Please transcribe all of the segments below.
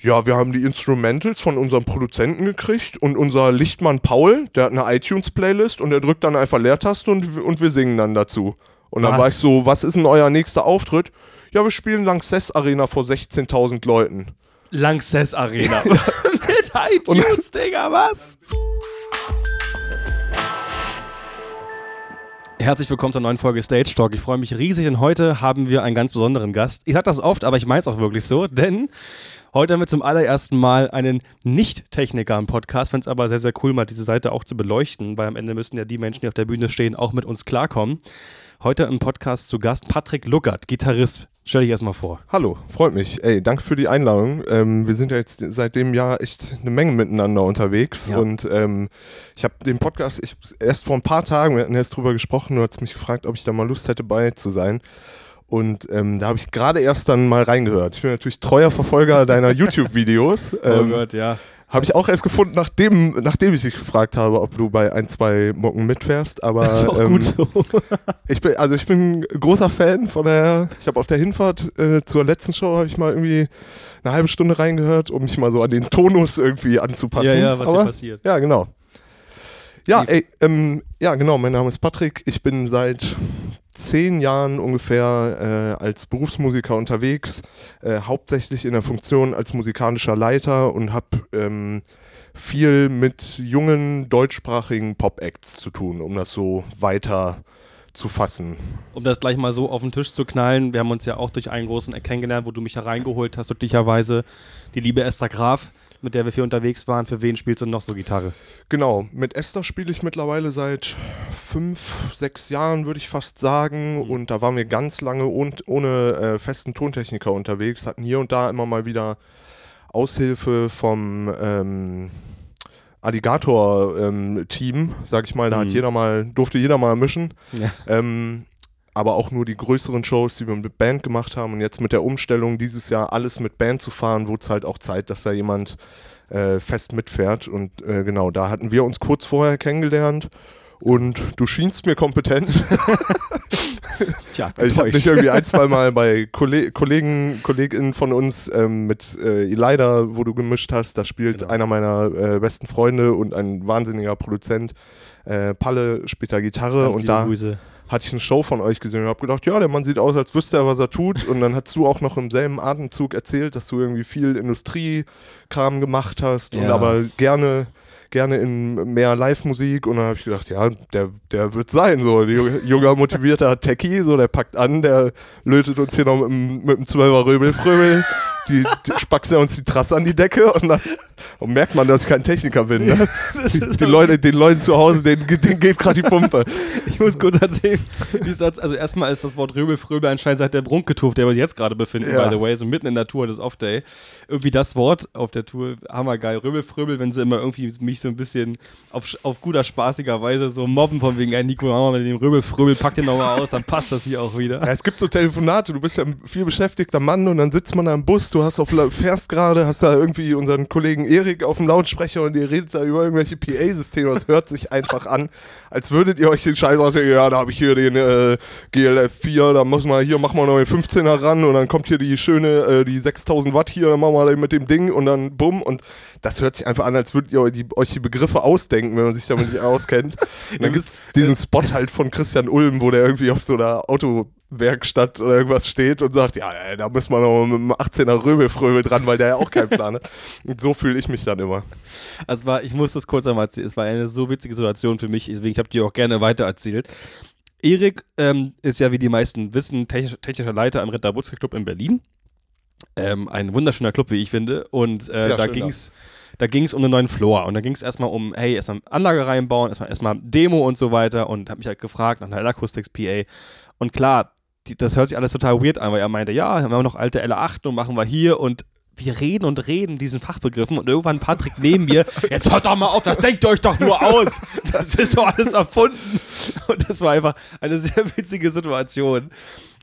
Ja, wir haben die Instrumentals von unserem Produzenten gekriegt und unser Lichtmann Paul, der hat eine iTunes-Playlist und der drückt dann einfach Leertaste und, und wir singen dann dazu. Und dann Was? war ich so, was ist denn euer nächster Auftritt? Ja, wir spielen Lanxess Arena vor 16.000 Leuten. Lanxess Arena. Mit iTunes, Digga, was? Herzlich willkommen zur neuen Folge Stage Talk. Ich freue mich riesig und heute haben wir einen ganz besonderen Gast. Ich sage das oft, aber ich meine es auch wirklich so, denn heute haben wir zum allerersten Mal einen Nicht-Techniker im Podcast. Finde es aber sehr, sehr cool, mal diese Seite auch zu beleuchten, weil am Ende müssen ja die Menschen, die auf der Bühne stehen, auch mit uns klarkommen. Heute im Podcast zu Gast Patrick Luckert, Gitarrist. Stell dich erstmal vor. Hallo, freut mich. Ey, danke für die Einladung. Ähm, wir sind ja jetzt seit dem Jahr echt eine Menge miteinander unterwegs Ja. und ähm, ich habe den Podcast ich, erst vor ein paar Tagen, wir hatten erst drüber gesprochen, du hast mich gefragt, ob ich da mal Lust hätte bei zu sein. Und ähm, da habe ich gerade erst dann mal reingehört. Ich bin natürlich treuer Verfolger deiner YouTube-Videos. Ähm, Gott, ja. habe ich auch erst gefunden, nachdem, nachdem ich dich gefragt habe, ob du bei ein, zwei Mocken mitfährst. Aber Das ist auch ähm, gut so. ich bin, also ich bin großer Fan von der. Ich habe auf der Hinfahrt äh, zur letzten Show habe ich mal irgendwie eine halbe Stunde reingehört, um mich mal so an den Tonus irgendwie anzupassen. Ja, ja, was hier Aber, passiert. Ja, genau. Ja, ey, ähm, ja, genau. Mein Name ist Patrick. Ich bin seit zehn Jahren ungefähr äh, als Berufsmusiker unterwegs, äh, hauptsächlich in der Funktion als musikalischer Leiter und habe ähm, viel mit jungen deutschsprachigen Pop-Acts zu tun, um das so weiter zu fassen. Um das gleich mal so auf den Tisch zu knallen, wir haben uns ja auch durch einen großen Eck kennengelernt, wo du mich hereingeholt hast, glücklicherweise. Die liebe Esther Graf, mit der wir viel unterwegs waren. Für wen spielst du noch so Gitarre? Genau, mit Esther spiele ich mittlerweile seit fünf, sechs Jahren, würde ich fast sagen. Und da waren wir ganz lange ohn, ohne äh, festen Tontechniker unterwegs, hatten hier und da immer mal wieder Aushilfe vom ähm, Alligator-Team, sag ich mal. Da hat Mhm. jeder mal, durfte jeder mal mischen. Ja. Ähm, aber auch nur die größeren Shows, die wir mit Band gemacht haben. Und jetzt mit der Umstellung dieses Jahr alles mit Band zu fahren, wurde es halt auch Zeit, dass da jemand äh, fest mitfährt. Und äh, genau, da hatten wir uns kurz vorher kennengelernt. Und du schienst mir kompetent. Tja, Also ich habe mich irgendwie ein, zwei Mal bei Kolle Kollegen, KollegInnen von uns ähm, mit äh, Elida, wo du gemischt hast, da spielt Genau. einer meiner äh, besten Freunde und ein wahnsinniger Produzent. Äh, Palle spielt da Gitarre Ganz und da Grüße. Hatte ich eine Show von euch gesehen und habe gedacht, ja, der Mann sieht aus, als wüsste er, was er tut. Und dann hast du auch noch im selben Atemzug erzählt, dass du irgendwie viel Industriekram gemacht hast und Ja. aber gerne gerne in mehr Live-Musik und dann habe ich gedacht, ja, der, der wird sein, so junger, motivierter Techie, so der packt an, der lötet uns hier noch mit dem, mit dem 12er Röbel-Fröbel, die, die spackst er uns die Trasse an die Decke und dann und merkt man, dass ich kein Techniker bin. Ne? Die, die Leute, den Leuten zu Hause, denen, denen geht gerade die Pumpe. Ich muss kurz erzählen, wie es also erstmal ist das Wort Röbel-Fröbel anscheinend seit der Brunketour, der wir uns jetzt gerade befinden, Ja. by the way, so mitten in der Tour des Off-Day. Irgendwie das Wort auf der Tour, hammergeil. Röbel-Fröbel, wenn sie immer irgendwie mich so ein bisschen auf, auf guter, spaßiger Weise so mobben von wegen, ey Nico, mal mit dem Röbel-Fröbel, pack den nochmal aus, dann passt das hier auch wieder. Ja, es gibt so Telefonate, du bist ja ein viel beschäftigter Mann und dann sitzt man da im Bus, du hast auf, fährst gerade, hast da irgendwie unseren Kollegen Erik auf dem Lautsprecher und ihr redet da über irgendwelche PA-Systeme. Das hört sich einfach an, als würdet ihr euch den Scheiß ausdenken, ja, da habe ich hier den äh, GLF4, da muss man hier, machen wir noch den 15er ran und dann kommt hier die schöne, äh, die 6000 Watt hier, dann machen wir mit dem Ding und dann bumm und das hört sich einfach an, als würdet ihr euch die, euch die Begriffe ausdenken, wenn man sich damit nicht auskennt. Und dann gibt es diesen Spot halt von Christian Ulm, wo der irgendwie auf so einer Autowerkstatt oder irgendwas steht und sagt, ja, ey, da muss man noch mit einem 18er Röbelfröbel dran, weil der ja auch keinen Plan hat. Und so fühle ich mich dann immer. Also war, ich muss das kurz einmal erzählen. Es war eine so witzige Situation für mich, deswegen habe ich dir auch gerne weitererzählt. Erik ähm, ist ja, wie die meisten wissen, technisch, technischer Leiter am Ritter Butzke Club in Berlin. Ähm, ein wunderschöner Club, wie ich finde. Und äh, Ja, da ging es da ging's um den neuen Floor. Und da ging es erstmal um, hey, erstmal Anlage reinbauen, erstmal, erstmal Demo und so weiter. Und habe mich halt gefragt nach einer Acoustics PA. Und klar, die, das hört sich alles total weird an, weil er meinte, ja, haben wir noch alte L8 und machen wir hier und wir reden und reden diesen Fachbegriffen und irgendwann Patrick neben mir, jetzt hört doch mal auf, das denkt ihr euch doch nur aus. Das ist doch alles erfunden. Und das war einfach eine sehr witzige Situation.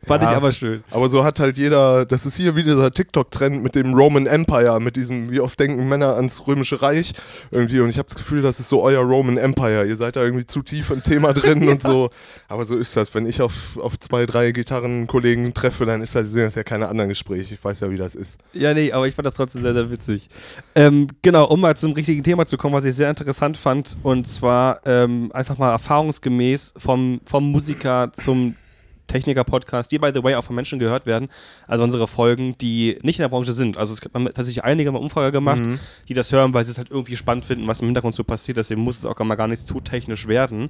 Fand Ja. ich aber schön. Aber so hat halt jeder, das ist hier wie dieser TikTok-Trend mit dem Roman Empire, mit diesem, wie oft denken Männer ans Römische Reich irgendwie. Und ich habe das Gefühl, das ist so euer Roman Empire. Ihr seid da irgendwie zu tief im Thema drin und so. Aber so ist das. Wenn ich auf, auf zwei, drei Gitarrenkollegen treffe, dann ist das, sind das ja keine anderen Gespräche. Ich weiß ja, wie das ist. Ja, nee, aber ich fand das trotzdem sehr, sehr witzig. Ähm, genau, um mal zum richtigen Thema zu kommen, was ich sehr interessant fand, und zwar ähm, einfach mal erfahrungsgemäß vom, vom Musiker zum Techniker-Podcast, die by the way auch von Menschen gehört werden, also unsere Folgen, die nicht in der Branche sind. Also es gibt tatsächlich einige mal Umfrage gemacht, die das hören, weil sie es halt irgendwie spannend finden, was im Hintergrund so passiert, deswegen muss es auch mal gar nicht zu technisch werden.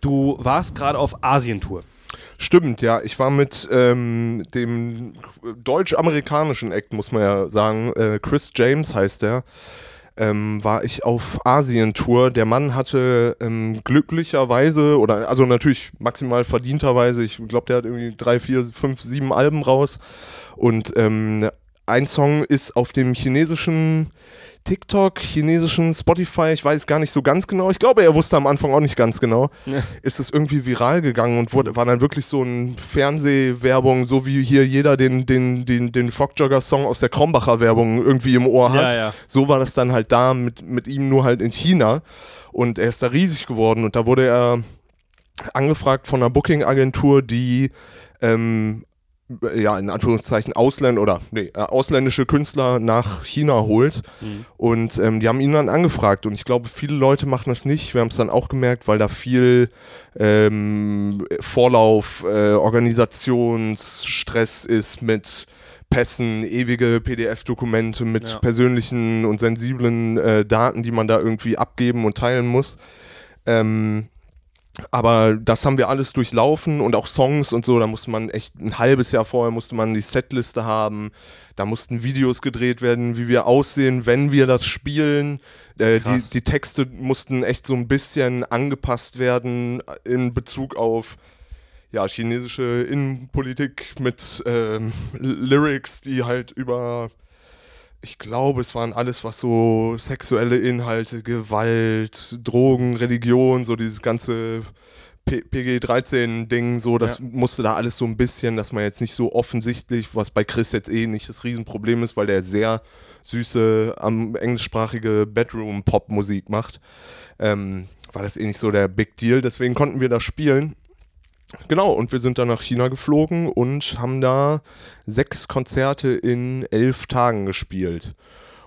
Du warst gerade auf Asientour. Stimmt, ja. Ich war mit ähm, dem deutsch-amerikanischen Act, muss man ja sagen, äh, Chris James heißt der, ähm, war ich auf Asientour. Der Mann hatte ähm, glücklicherweise, oder also natürlich maximal verdienterweise, ich glaube, der hat irgendwie drei, vier, fünf, sieben Alben raus. Und ähm, ein Song ist auf dem chinesischen TikTok, chinesischen Spotify, ich weiß gar nicht so ganz genau. Ich glaube, er wusste am Anfang auch nicht ganz genau. Ist es irgendwie viral gegangen und wurde, war dann wirklich so ein Fernsehwerbung, so wie hier jeder den, den, den, den Fockjogger-Song aus der Krombacher Werbung irgendwie im Ohr hat. Ja, ja. So war das dann halt da mit, mit ihm nur halt in China. Und er ist da riesig geworden und da wurde er angefragt von einer Booking-Agentur, die ähm, ja, in Anführungszeichen Ausländer oder nee, äh, ausländische Künstler nach China holt. Und ähm, die haben ihn dann angefragt. Und ich glaube, viele Leute machen das nicht. Wir haben es dann auch gemerkt, weil da viel ähm, Vorlauf, äh, Organisationsstress ist mit Pässen, ewige PDF-Dokumente mit Ja. persönlichen und sensiblen äh, Daten, die man da irgendwie abgeben und teilen muss. Ähm, aber das haben wir alles durchlaufen und auch Songs und so, da musste man echt ein halbes Jahr vorher musste man die Setliste haben, da mussten Videos gedreht werden, wie wir aussehen, wenn wir das spielen. Äh, die, die Texte mussten echt so ein bisschen angepasst werden in Bezug auf ja, chinesische Innenpolitik mit ähm, Lyrics, die halt über ich glaube, es waren alles, was so sexuelle Inhalte, Gewalt, Drogen, Religion, so dieses ganze PG-13-Ding, so, das Ja. musste da alles so ein bisschen, dass man jetzt nicht so offensichtlich, was bei Chris jetzt eh nicht das Riesenproblem ist, weil der sehr süße, am englischsprachige Bedroom-Pop-Musik macht, ähm, war das eh nicht so der Big Deal. Deswegen konnten wir das spielen. Genau, und wir sind dann nach China geflogen und haben da sechs Konzerte in elf Tagen gespielt.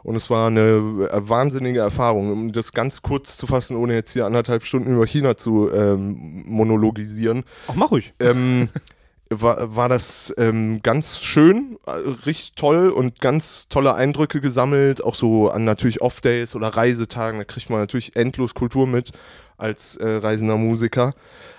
Und es war eine wahnsinnige Erfahrung. Um das ganz kurz zu fassen, ohne jetzt hier anderthalb Stunden über China zu ähm, monologisieren, Ach, mach ruhig. ähm, war, war das ähm, ganz schön, äh, richtig toll und ganz tolle Eindrücke gesammelt, auch so an natürlich Off-Days oder Reisetagen, da kriegt man natürlich endlos Kultur mit als äh, reisender Musiker.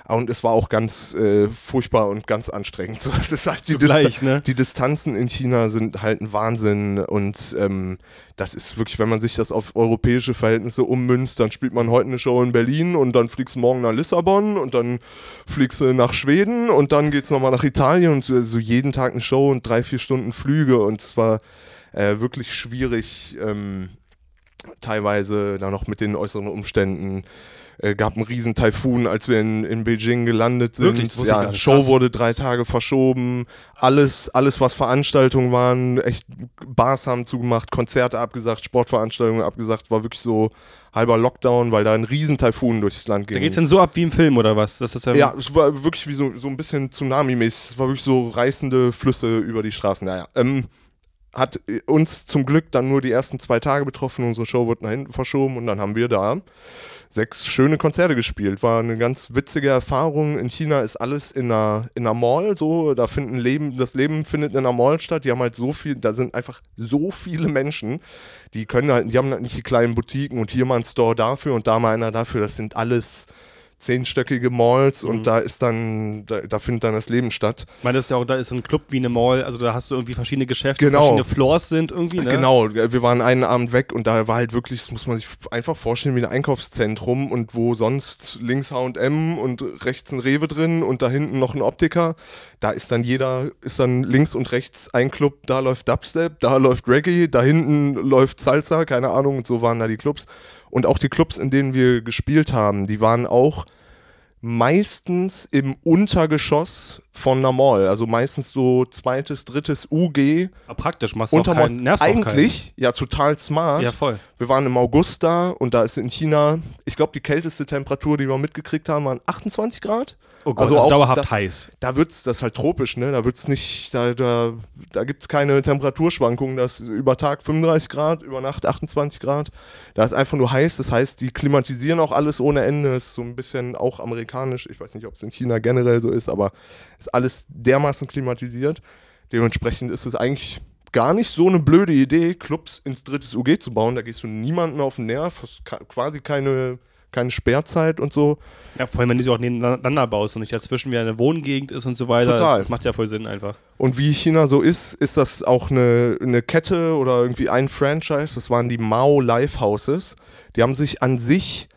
Und es war auch ganz äh, furchtbar und ganz anstrengend. So, es ist halt die, Zugleich, ne? die Distanzen in China sind halt ein Wahnsinn und ähm, das ist wirklich, wenn man sich das auf europäische Verhältnisse ummünzt, dann spielt man heute eine Show in Berlin und dann fliegst du morgen nach Lissabon und dann fliegst du nach Schweden und dann geht's nochmal nach Italien und so, so jeden Tag eine Show und drei, vier Stunden Flüge und es war äh, wirklich schwierig, ähm, teilweise da noch mit den äußeren Umständen. Äh, gab einen riesen Taifun, als wir in, in Beijing gelandet sind. Wirklich? Das wusste ich gar ja. Show Krass. wurde drei Tage verschoben. Alles, alles, was Veranstaltungen waren, echt Bars haben zugemacht, Konzerte abgesagt, Sportveranstaltungen abgesagt, war wirklich so halber Lockdown, weil da ein riesen Taifun durchs Land ging. Da geht's denn so ab wie im Film oder was? Das ist ja, Ja, es war wirklich wie so, so ein bisschen Tsunami-mäßig. Es war wirklich so reißende Flüsse über die Straßen. Naja, ähm, hat äh, uns zum Glück dann nur die ersten zwei Tage betroffen. Unsere Show wurde nach hinten verschoben und dann haben wir da sechs schöne Konzerte gespielt. War eine ganz witzige Erfahrung. In China ist alles in einer, in einer Mall so. Da finden Leben, das Leben findet in einer Mall statt. Die haben halt so viel, da sind einfach so viele Menschen. Die können halt, die haben halt nicht die kleinen Boutiquen und hier mal ein Store dafür und da mal einer dafür. Das sind alles zehnstöckige Malls Mhm. und da ist dann, da, da findet dann das Leben statt. Ich meine, das ist ja auch, da ist ein Club wie eine Mall, also da hast du irgendwie verschiedene Geschäfte, Genau. verschiedene Floors sind irgendwie, ne? Genau, wir waren einen Abend weg und da war halt wirklich, das muss man sich einfach vorstellen, wie ein Einkaufszentrum und wo sonst links H&M und rechts ein Rewe drin und da hinten noch ein Optiker. Da ist dann jeder, ist dann links und rechts ein Club, da läuft Dubstep, da läuft Reggae, da hinten läuft Salsa, keine Ahnung, und so waren da die Clubs. Und auch die Clubs, in denen wir gespielt haben, die waren auch meistens im Untergeschoss von einer Mall. Also meistens so zweites, drittes UG. Aber praktisch, machst du auch Unterm keinen, nervst Eigentlich, ja, total keinen. smart. Ja, voll. Wir waren im August da und da ist in China, ich glaube, die kälteste Temperatur, die wir mitgekriegt haben, waren 28 Grad. Oh Gott, Also auch dauerhaft da- heiß. Da wird's, das ist halt tropisch, ne? Da wird's nicht, da, da, da gibt's keine Temperaturschwankungen. Das ist über Tag 35 Grad, über Nacht 28 Grad. Da ist einfach nur heiß. Das heißt, die klimatisieren auch alles ohne Ende. Ist so ein bisschen auch amerikanisch. Ich weiß nicht, ob es in China generell so ist, aber ist alles dermaßen klimatisiert. Dementsprechend ist es eigentlich gar nicht so eine blöde Idee, Clubs ins drittes UG zu bauen. Da gehst du niemandem mehr auf den Nerv, hast quasi keine, keine Sperrzeit und so. Ja, vor allem, wenn du sie auch nebeneinander baust und nicht dazwischen wie eine Wohngegend ist und so weiter. Total. Das, das macht ja voll Sinn einfach. Und wie China so ist, ist das auch eine, eine Kette oder irgendwie ein Franchise. Das waren die Mao Lifehouses. Die haben sich an sich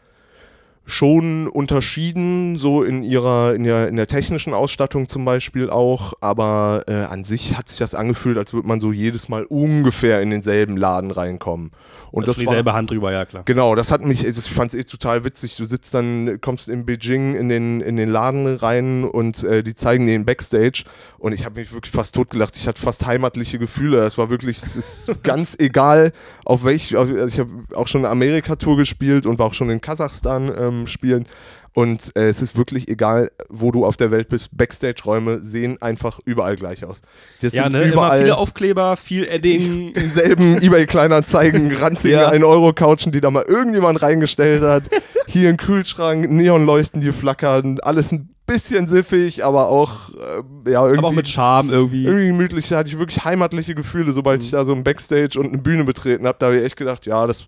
schon unterschieden, so in ihrer, in der, in der technischen Ausstattung zum Beispiel auch, aber äh, an sich hat sich das angefühlt, als würde man so jedes Mal ungefähr in denselben Laden reinkommen. Und das ist war- dieselbe Hand drüber, ja klar. Genau, das hat mich, ich fand es eh total witzig. Du sitzt dann, kommst in Beijing in den, in den Laden rein und äh, die zeigen den Backstage und ich habe mich wirklich fast totgelacht. Ich hatte fast heimatliche Gefühle. Es war wirklich, es ist ganz egal, auf welch, also ich habe auch schon eine Amerika-Tour gespielt und war auch schon in Kasachstan ähm, spielen. Und äh, es ist wirklich egal, wo du auf der Welt bist. Backstage-Räume sehen einfach überall gleich aus. Das Ja, sind ne? Immer überall viele Aufkleber, viel Edding. dieselben eBay-Kleinanzeigen, ranzige Ja. 1-Euro-Couchen, die da mal irgendjemand reingestellt hat. Hier ein Kühlschrank, Neonleuchten, die flackern, alles ein bisschen siffig, aber auch, äh, ja, irgendwie, aber auch mit Charme irgendwie. irgendwie gemütlich. Da hatte ich wirklich heimatliche Gefühle, sobald ich da so ein Backstage und eine Bühne betreten habe. Da habe ich echt gedacht, ja, das.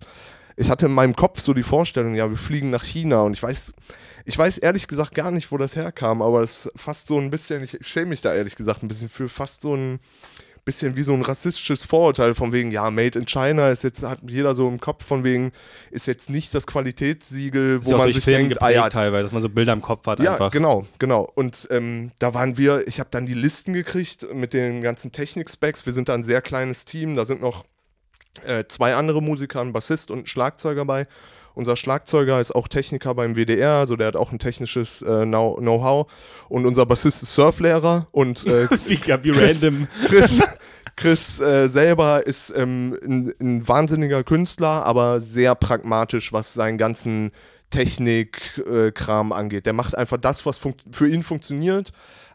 Ich hatte in meinem Kopf so die Vorstellung, ja, wir fliegen nach China und ich weiß, ich weiß ehrlich gesagt gar nicht, wo das herkam, aber es ist fast so ein bisschen, ich schäme mich da ehrlich gesagt ein bisschen für fast so ein bisschen wie so ein rassistisches Vorurteil von wegen, ja, Made in China ist jetzt, hat jeder so im Kopf von wegen, ist jetzt nicht das Qualitätssiegel, Ist wo man sich Film denkt, ah ja, teilweise, dass man so Bilder im Kopf hat ja, einfach. genau, genau. Und ähm, da waren wir, ich habe dann die Listen gekriegt mit den ganzen Technik-Specs. Wir sind da ein sehr kleines Team, da sind noch äh, zwei andere Musiker, ein Bassist und ein Schlagzeuger bei. Unser Schlagzeuger ist auch Techniker beim WDR, also der hat auch ein technisches äh, Know- Know-how. Und unser Bassist ist Surflehrer und äh, Wie, wie random. Chris, Chris äh, selber ist ähm, ein, ein wahnsinniger Künstler, aber sehr pragmatisch, was seinen ganzen Technik-Kram angeht. Der macht einfach das, was für ihn funktioniert.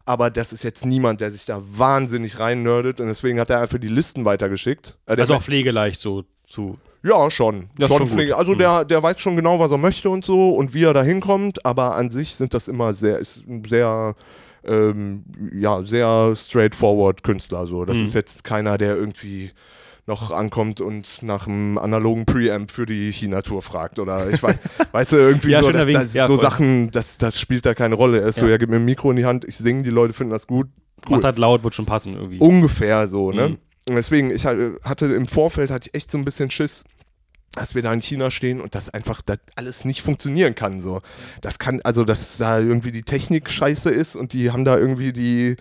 Aber das ist jetzt niemand, der sich da wahnsinnig rein nerdet und deswegen hat er einfach die Listen weitergeschickt. Äh, Also auch pflegeleicht so zu. ja, schon. Das schon schon. Also Mhm. der, der weiß schon genau, was er möchte und so und wie er da hinkommt, aber an sich sind das immer sehr, ist sehr, ähm, ja, sehr straightforward Künstler. So. Das Mhm. ist jetzt keiner, der irgendwie noch ankommt und nach einem analogen Preamp für die China-Tour fragt oder ich weiß, weißt du, irgendwie Ja, so, schöner das, Wink. das, Ja, so. Sachen, das, das spielt da keine Rolle. Er ist so, Ja. ja, gib mir ein Mikro in die Hand, ich singe, die Leute finden das gut. Macht halt laut, wird schon passen irgendwie. Ungefähr so, ne? Mhm. Und deswegen, ich hatte im Vorfeld hatte ich echt so ein bisschen Schiss, dass wir da in China stehen und das einfach das alles nicht funktionieren kann. So. Das kann, also dass da irgendwie die Technik scheiße ist und die haben da irgendwie die,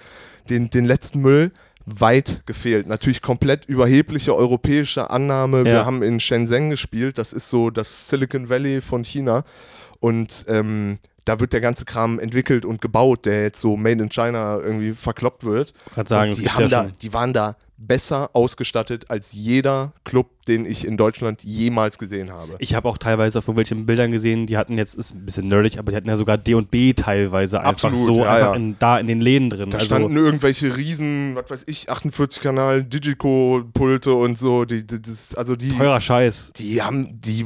den, den letzten Müll weit gefehlt. Natürlich komplett überhebliche europäische Annahme. Ja. Wir haben in Shenzhen gespielt, das ist so das Silicon Valley von China. Und ähm, da wird der ganze Kram entwickelt und gebaut, der jetzt so Made in China irgendwie verkloppt wird. Ich kann sagen, die, haben ja da, die waren da besser ausgestattet als jeder Club, den ich in Deutschland jemals gesehen habe. Ich habe auch teilweise auf irgendwelchen Bildern gesehen, die hatten jetzt, ist ein bisschen nerdig, aber die hatten ja sogar D&B teilweise einfach Absolut, so ja, einfach ja. In, da in den Läden drin. Da also, standen irgendwelche riesen, was weiß ich, 48-Kanal Digico-Pulte und so. Die, die, das, also die, teurer Scheiß. die haben die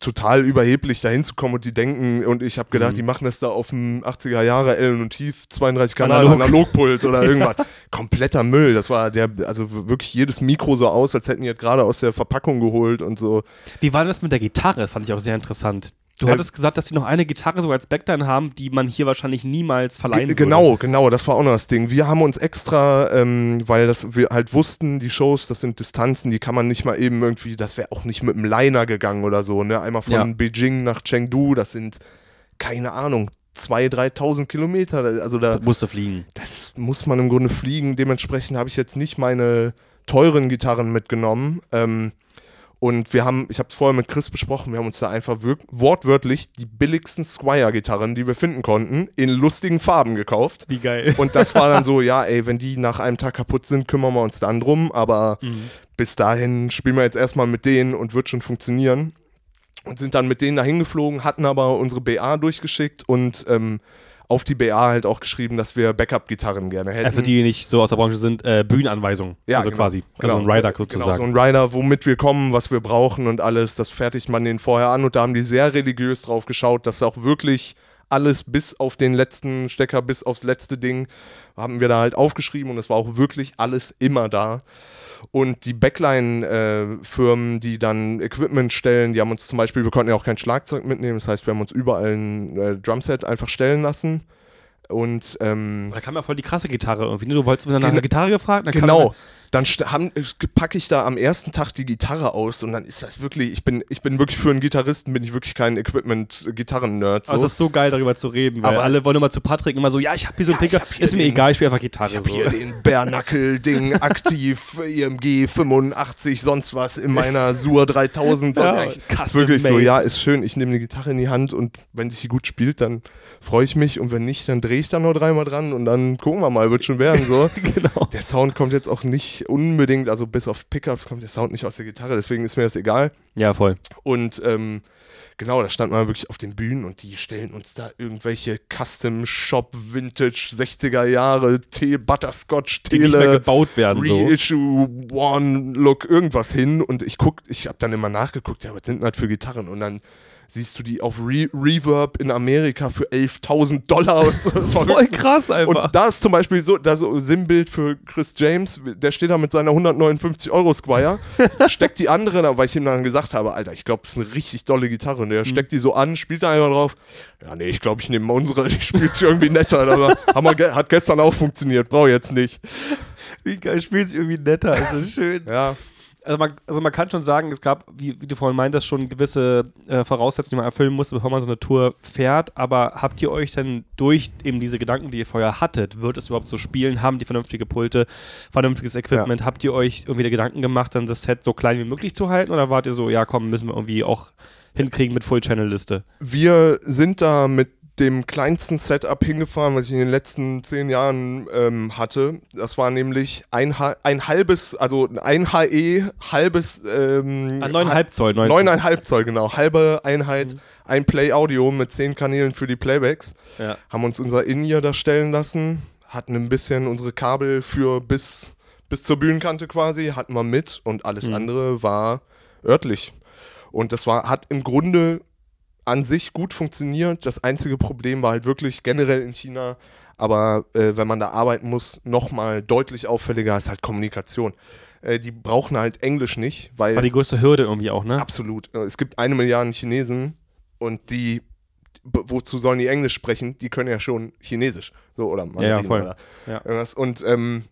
total überheblich da hinzukommen und die denken und ich habe gedacht, Mhm. die machen das da auf dem 80er Jahre Ellen und Tief 32 Kanal Analog. Analogpult oder irgendwas. Kompletter Müll. Das war der, also wirklich jedes Mikro so aus, als hätten die das gerade aus der Verpackung geholt und so. Wie war das mit der Gitarre? Das fand ich auch sehr interessant. Du Ähm, hattest gesagt, dass die noch eine Gitarre so als Backline haben, die man hier wahrscheinlich niemals verleihen Ge- würde. Genau, genau, das war auch noch das Ding. Wir haben uns extra, ähm, weil das wir halt wussten, die Shows, das sind Distanzen, die kann man nicht mal eben irgendwie, das wäre auch nicht mit dem Liner gegangen oder so, ne? Einmal von Ja. Beijing nach Chengdu, das sind, keine Ahnung, 2.000, 3.000 Kilometer. Also da, Das musste fliegen. das muss man im Grunde fliegen. Dementsprechend habe ich jetzt nicht meine teuren Gitarren mitgenommen. Ähm, Und wir haben, ich habe es vorher mit Chris besprochen, wir haben uns da einfach wortwörtlich die billigsten Squire-Gitarren, die wir finden konnten, in lustigen Farben gekauft. Wie geil. Und das war dann so, ja, ey, wenn die nach einem Tag kaputt sind, kümmern wir uns dann drum. Aber mhm. bis dahin spielen wir jetzt erstmal mit denen und wird schon funktionieren. Und sind dann mit denen dahin geflogen, hatten aber unsere BA durchgeschickt und ähm, auf die BA halt auch geschrieben, dass wir Backup-Gitarren gerne hätten. für die, die nicht so aus der Branche sind, äh, Bühnenanweisungen. Ja, also genau, quasi. Also genau, ein Rider sozusagen. Genau, so ein Rider, womit wir kommen, was wir brauchen und alles. Das fertigt man denen vorher an und da haben die sehr religiös drauf geschaut, dass auch wirklich alles bis auf den letzten Stecker, bis aufs letzte Ding, haben wir da halt aufgeschrieben und es war auch wirklich alles immer da. Und die Backline-Firmen, äh, die dann Equipment stellen, die haben uns zum Beispiel, wir konnten ja auch kein Schlagzeug mitnehmen, das heißt, wir haben uns überall ein äh, Drumset einfach stellen lassen. Und ähm, da kam ja voll die krasse Gitarre irgendwie. Ne? Du wolltest nach einer Gitarre gefragt? genau dann packe ich da am ersten Tag die Gitarre aus und dann ist das wirklich, ich bin, ich bin wirklich für einen Gitarristen, bin ich wirklich kein Equipment-Gitarren-Nerd. So. Also es ist so geil, darüber zu reden, weil Aber alle wollen immer zu Patrick immer so, ja, ich habe hier so einen ja, Picker, ist mir den, egal, ich spiele einfach Gitarre. Ich habe so. hier den Bärnackel-Ding aktiv, EMG 85, sonst was in meiner Sur 3000. Ja, ja, wirklich so, ja, ist schön, ich nehme eine Gitarre in die Hand und wenn sich die gut spielt, dann freue ich mich und wenn nicht, dann drehe ich da nur dreimal dran und dann gucken wir mal, wird schon werden so. genau. Der Sound kommt jetzt auch nicht unbedingt, also bis auf Pickups kommt der Sound nicht aus der Gitarre, deswegen ist mir das egal. Ja, voll. Und ähm, genau, da stand man wirklich auf den Bühnen und die stellen uns da irgendwelche Custom Shop Vintage 60er Jahre Tee, Butterscotch Tele, die nicht mehr gebaut werden Reissue so. One Look irgendwas hin und ich guck, ich habe dann immer nachgeguckt, ja, was sind denn das für Gitarren und dann siehst du die auf Re Reverb in Amerika für 11.000 Dollar und so. Voll krass einfach. Und da ist zum Beispiel so, da so Sinnbild für Chris James, der steht da mit seiner 159 Euro Squire, steckt die andere, weil ich ihm dann gesagt habe, Alter, ich glaube, das ist eine richtig dolle Gitarre. Und der mhm. steckt die so an, spielt da einfach drauf. Ja, nee, ich glaube, ich nehme mal unsere, die spielt sich irgendwie netter. Aber wir, hat gestern auch funktioniert, brauche jetzt nicht. Wie geil, spielt sich irgendwie netter, ist das schön. ja also man, also man kann schon sagen, es gab, wie, wie du vorhin meintest, schon gewisse äh, Voraussetzungen, die man erfüllen musste, bevor man so eine Tour fährt. Aber habt ihr euch denn durch eben diese Gedanken, die ihr vorher hattet, wird es überhaupt so spielen? Haben die vernünftige Pulte, vernünftiges Equipment? Ja. Habt ihr euch irgendwie die Gedanken gemacht, dann das Set so klein wie möglich zu halten? Oder wart ihr so, ja komm, müssen wir irgendwie auch hinkriegen mit Full-Channel-Liste? Wir sind da mit dem kleinsten Setup hingefahren, was ich in den letzten zehn Jahren ähm, hatte. Das war nämlich ein, ein halbes, also ein HE, halbes. Ähm, ah, neuneinhalb Zoll, neuneinhalb Zoll, genau. Halbe Einheit, mhm. ein Play-Audio mit zehn Kanälen für die Playbacks. Ja. Haben uns unser In-Ear da stellen lassen, hatten ein bisschen unsere Kabel für bis, bis zur Bühnenkante quasi, hatten wir mit und alles mhm. andere war örtlich. Und das war, hat im Grunde an sich gut funktioniert. Das einzige Problem war halt wirklich generell in China, aber äh, wenn man da arbeiten muss, nochmal deutlich auffälliger ist halt Kommunikation. Äh, die brauchen halt Englisch nicht, weil. Das war die größte Hürde irgendwie auch, ne? Absolut. Äh, es gibt eine Milliarde Chinesen und die, wozu sollen die Englisch sprechen? Die können ja schon Chinesisch. So, oder Mandarin ja, ja, voll. Ja. Und ähm,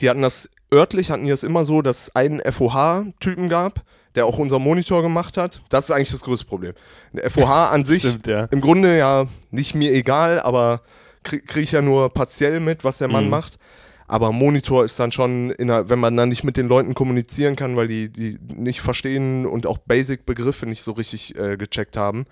die hatten das örtlich, hatten die es immer so, dass es einen FOH-Typen gab, der auch unser Monitor gemacht hat. Das ist eigentlich das größte Problem. Der FOH an sich, Stimmt, ja. im Grunde ja nicht mir egal, aber kriege krieg ich ja nur partiell mit, was der Mann mhm. macht. Aber Monitor ist dann schon, der, wenn man dann nicht mit den Leuten kommunizieren kann, weil die, die nicht verstehen und auch Basic-Begriffe nicht so richtig äh, gecheckt haben,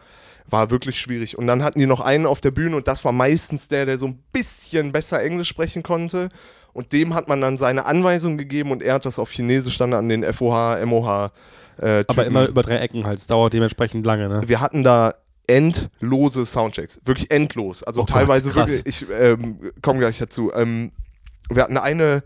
war wirklich schwierig. Und dann hatten die noch einen auf der Bühne und das war meistens der, der so ein bisschen besser Englisch sprechen konnte. Und dem hat man dann seine Anweisung gegeben und er hat das auf Chinesisch dann an den FOH, MOH äh, Aber immer über drei Ecken halt. Es dauert dementsprechend lange, ne? Wir hatten da endlose Soundchecks. Wirklich endlos. Also oh teilweise Gott, wirklich, ich ähm, komme gleich dazu. Ähm, wir hatten eine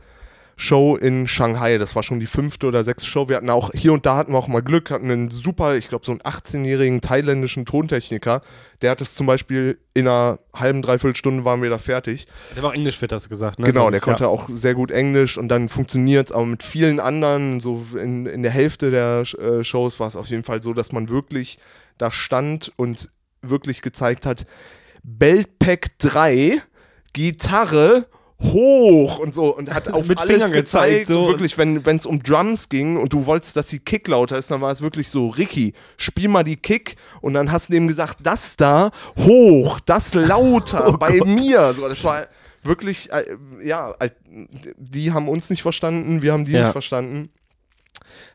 Show in Shanghai. Das war schon die fünfte oder sechste Show. Wir hatten auch, hier und da hatten wir auch mal Glück, hatten einen super, ich glaube, so einen 18-jährigen thailändischen Tontechniker. Der hat es zum Beispiel in einer halben, dreiviertel Stunde waren wir da fertig. Der war auch Englisch fit, hast du gesagt, ne? Genau, der konnte ja. auch sehr gut Englisch und dann funktioniert es, aber mit vielen anderen, so in, in der Hälfte der äh, Shows war es auf jeden Fall so, dass man wirklich da stand und wirklich gezeigt hat, Beltpack 3, Gitarre hoch und so und hat auf Mit alles Fingern gezeigt. So. Wirklich, wenn es um Drums ging und du wolltest, dass die Kick lauter ist, dann war es wirklich so, Ricky, spiel mal die Kick und dann hast du dem gesagt, das da hoch, das lauter oh bei Gott. mir. So, das war wirklich, äh, ja, die haben uns nicht verstanden, wir haben die ja. nicht verstanden.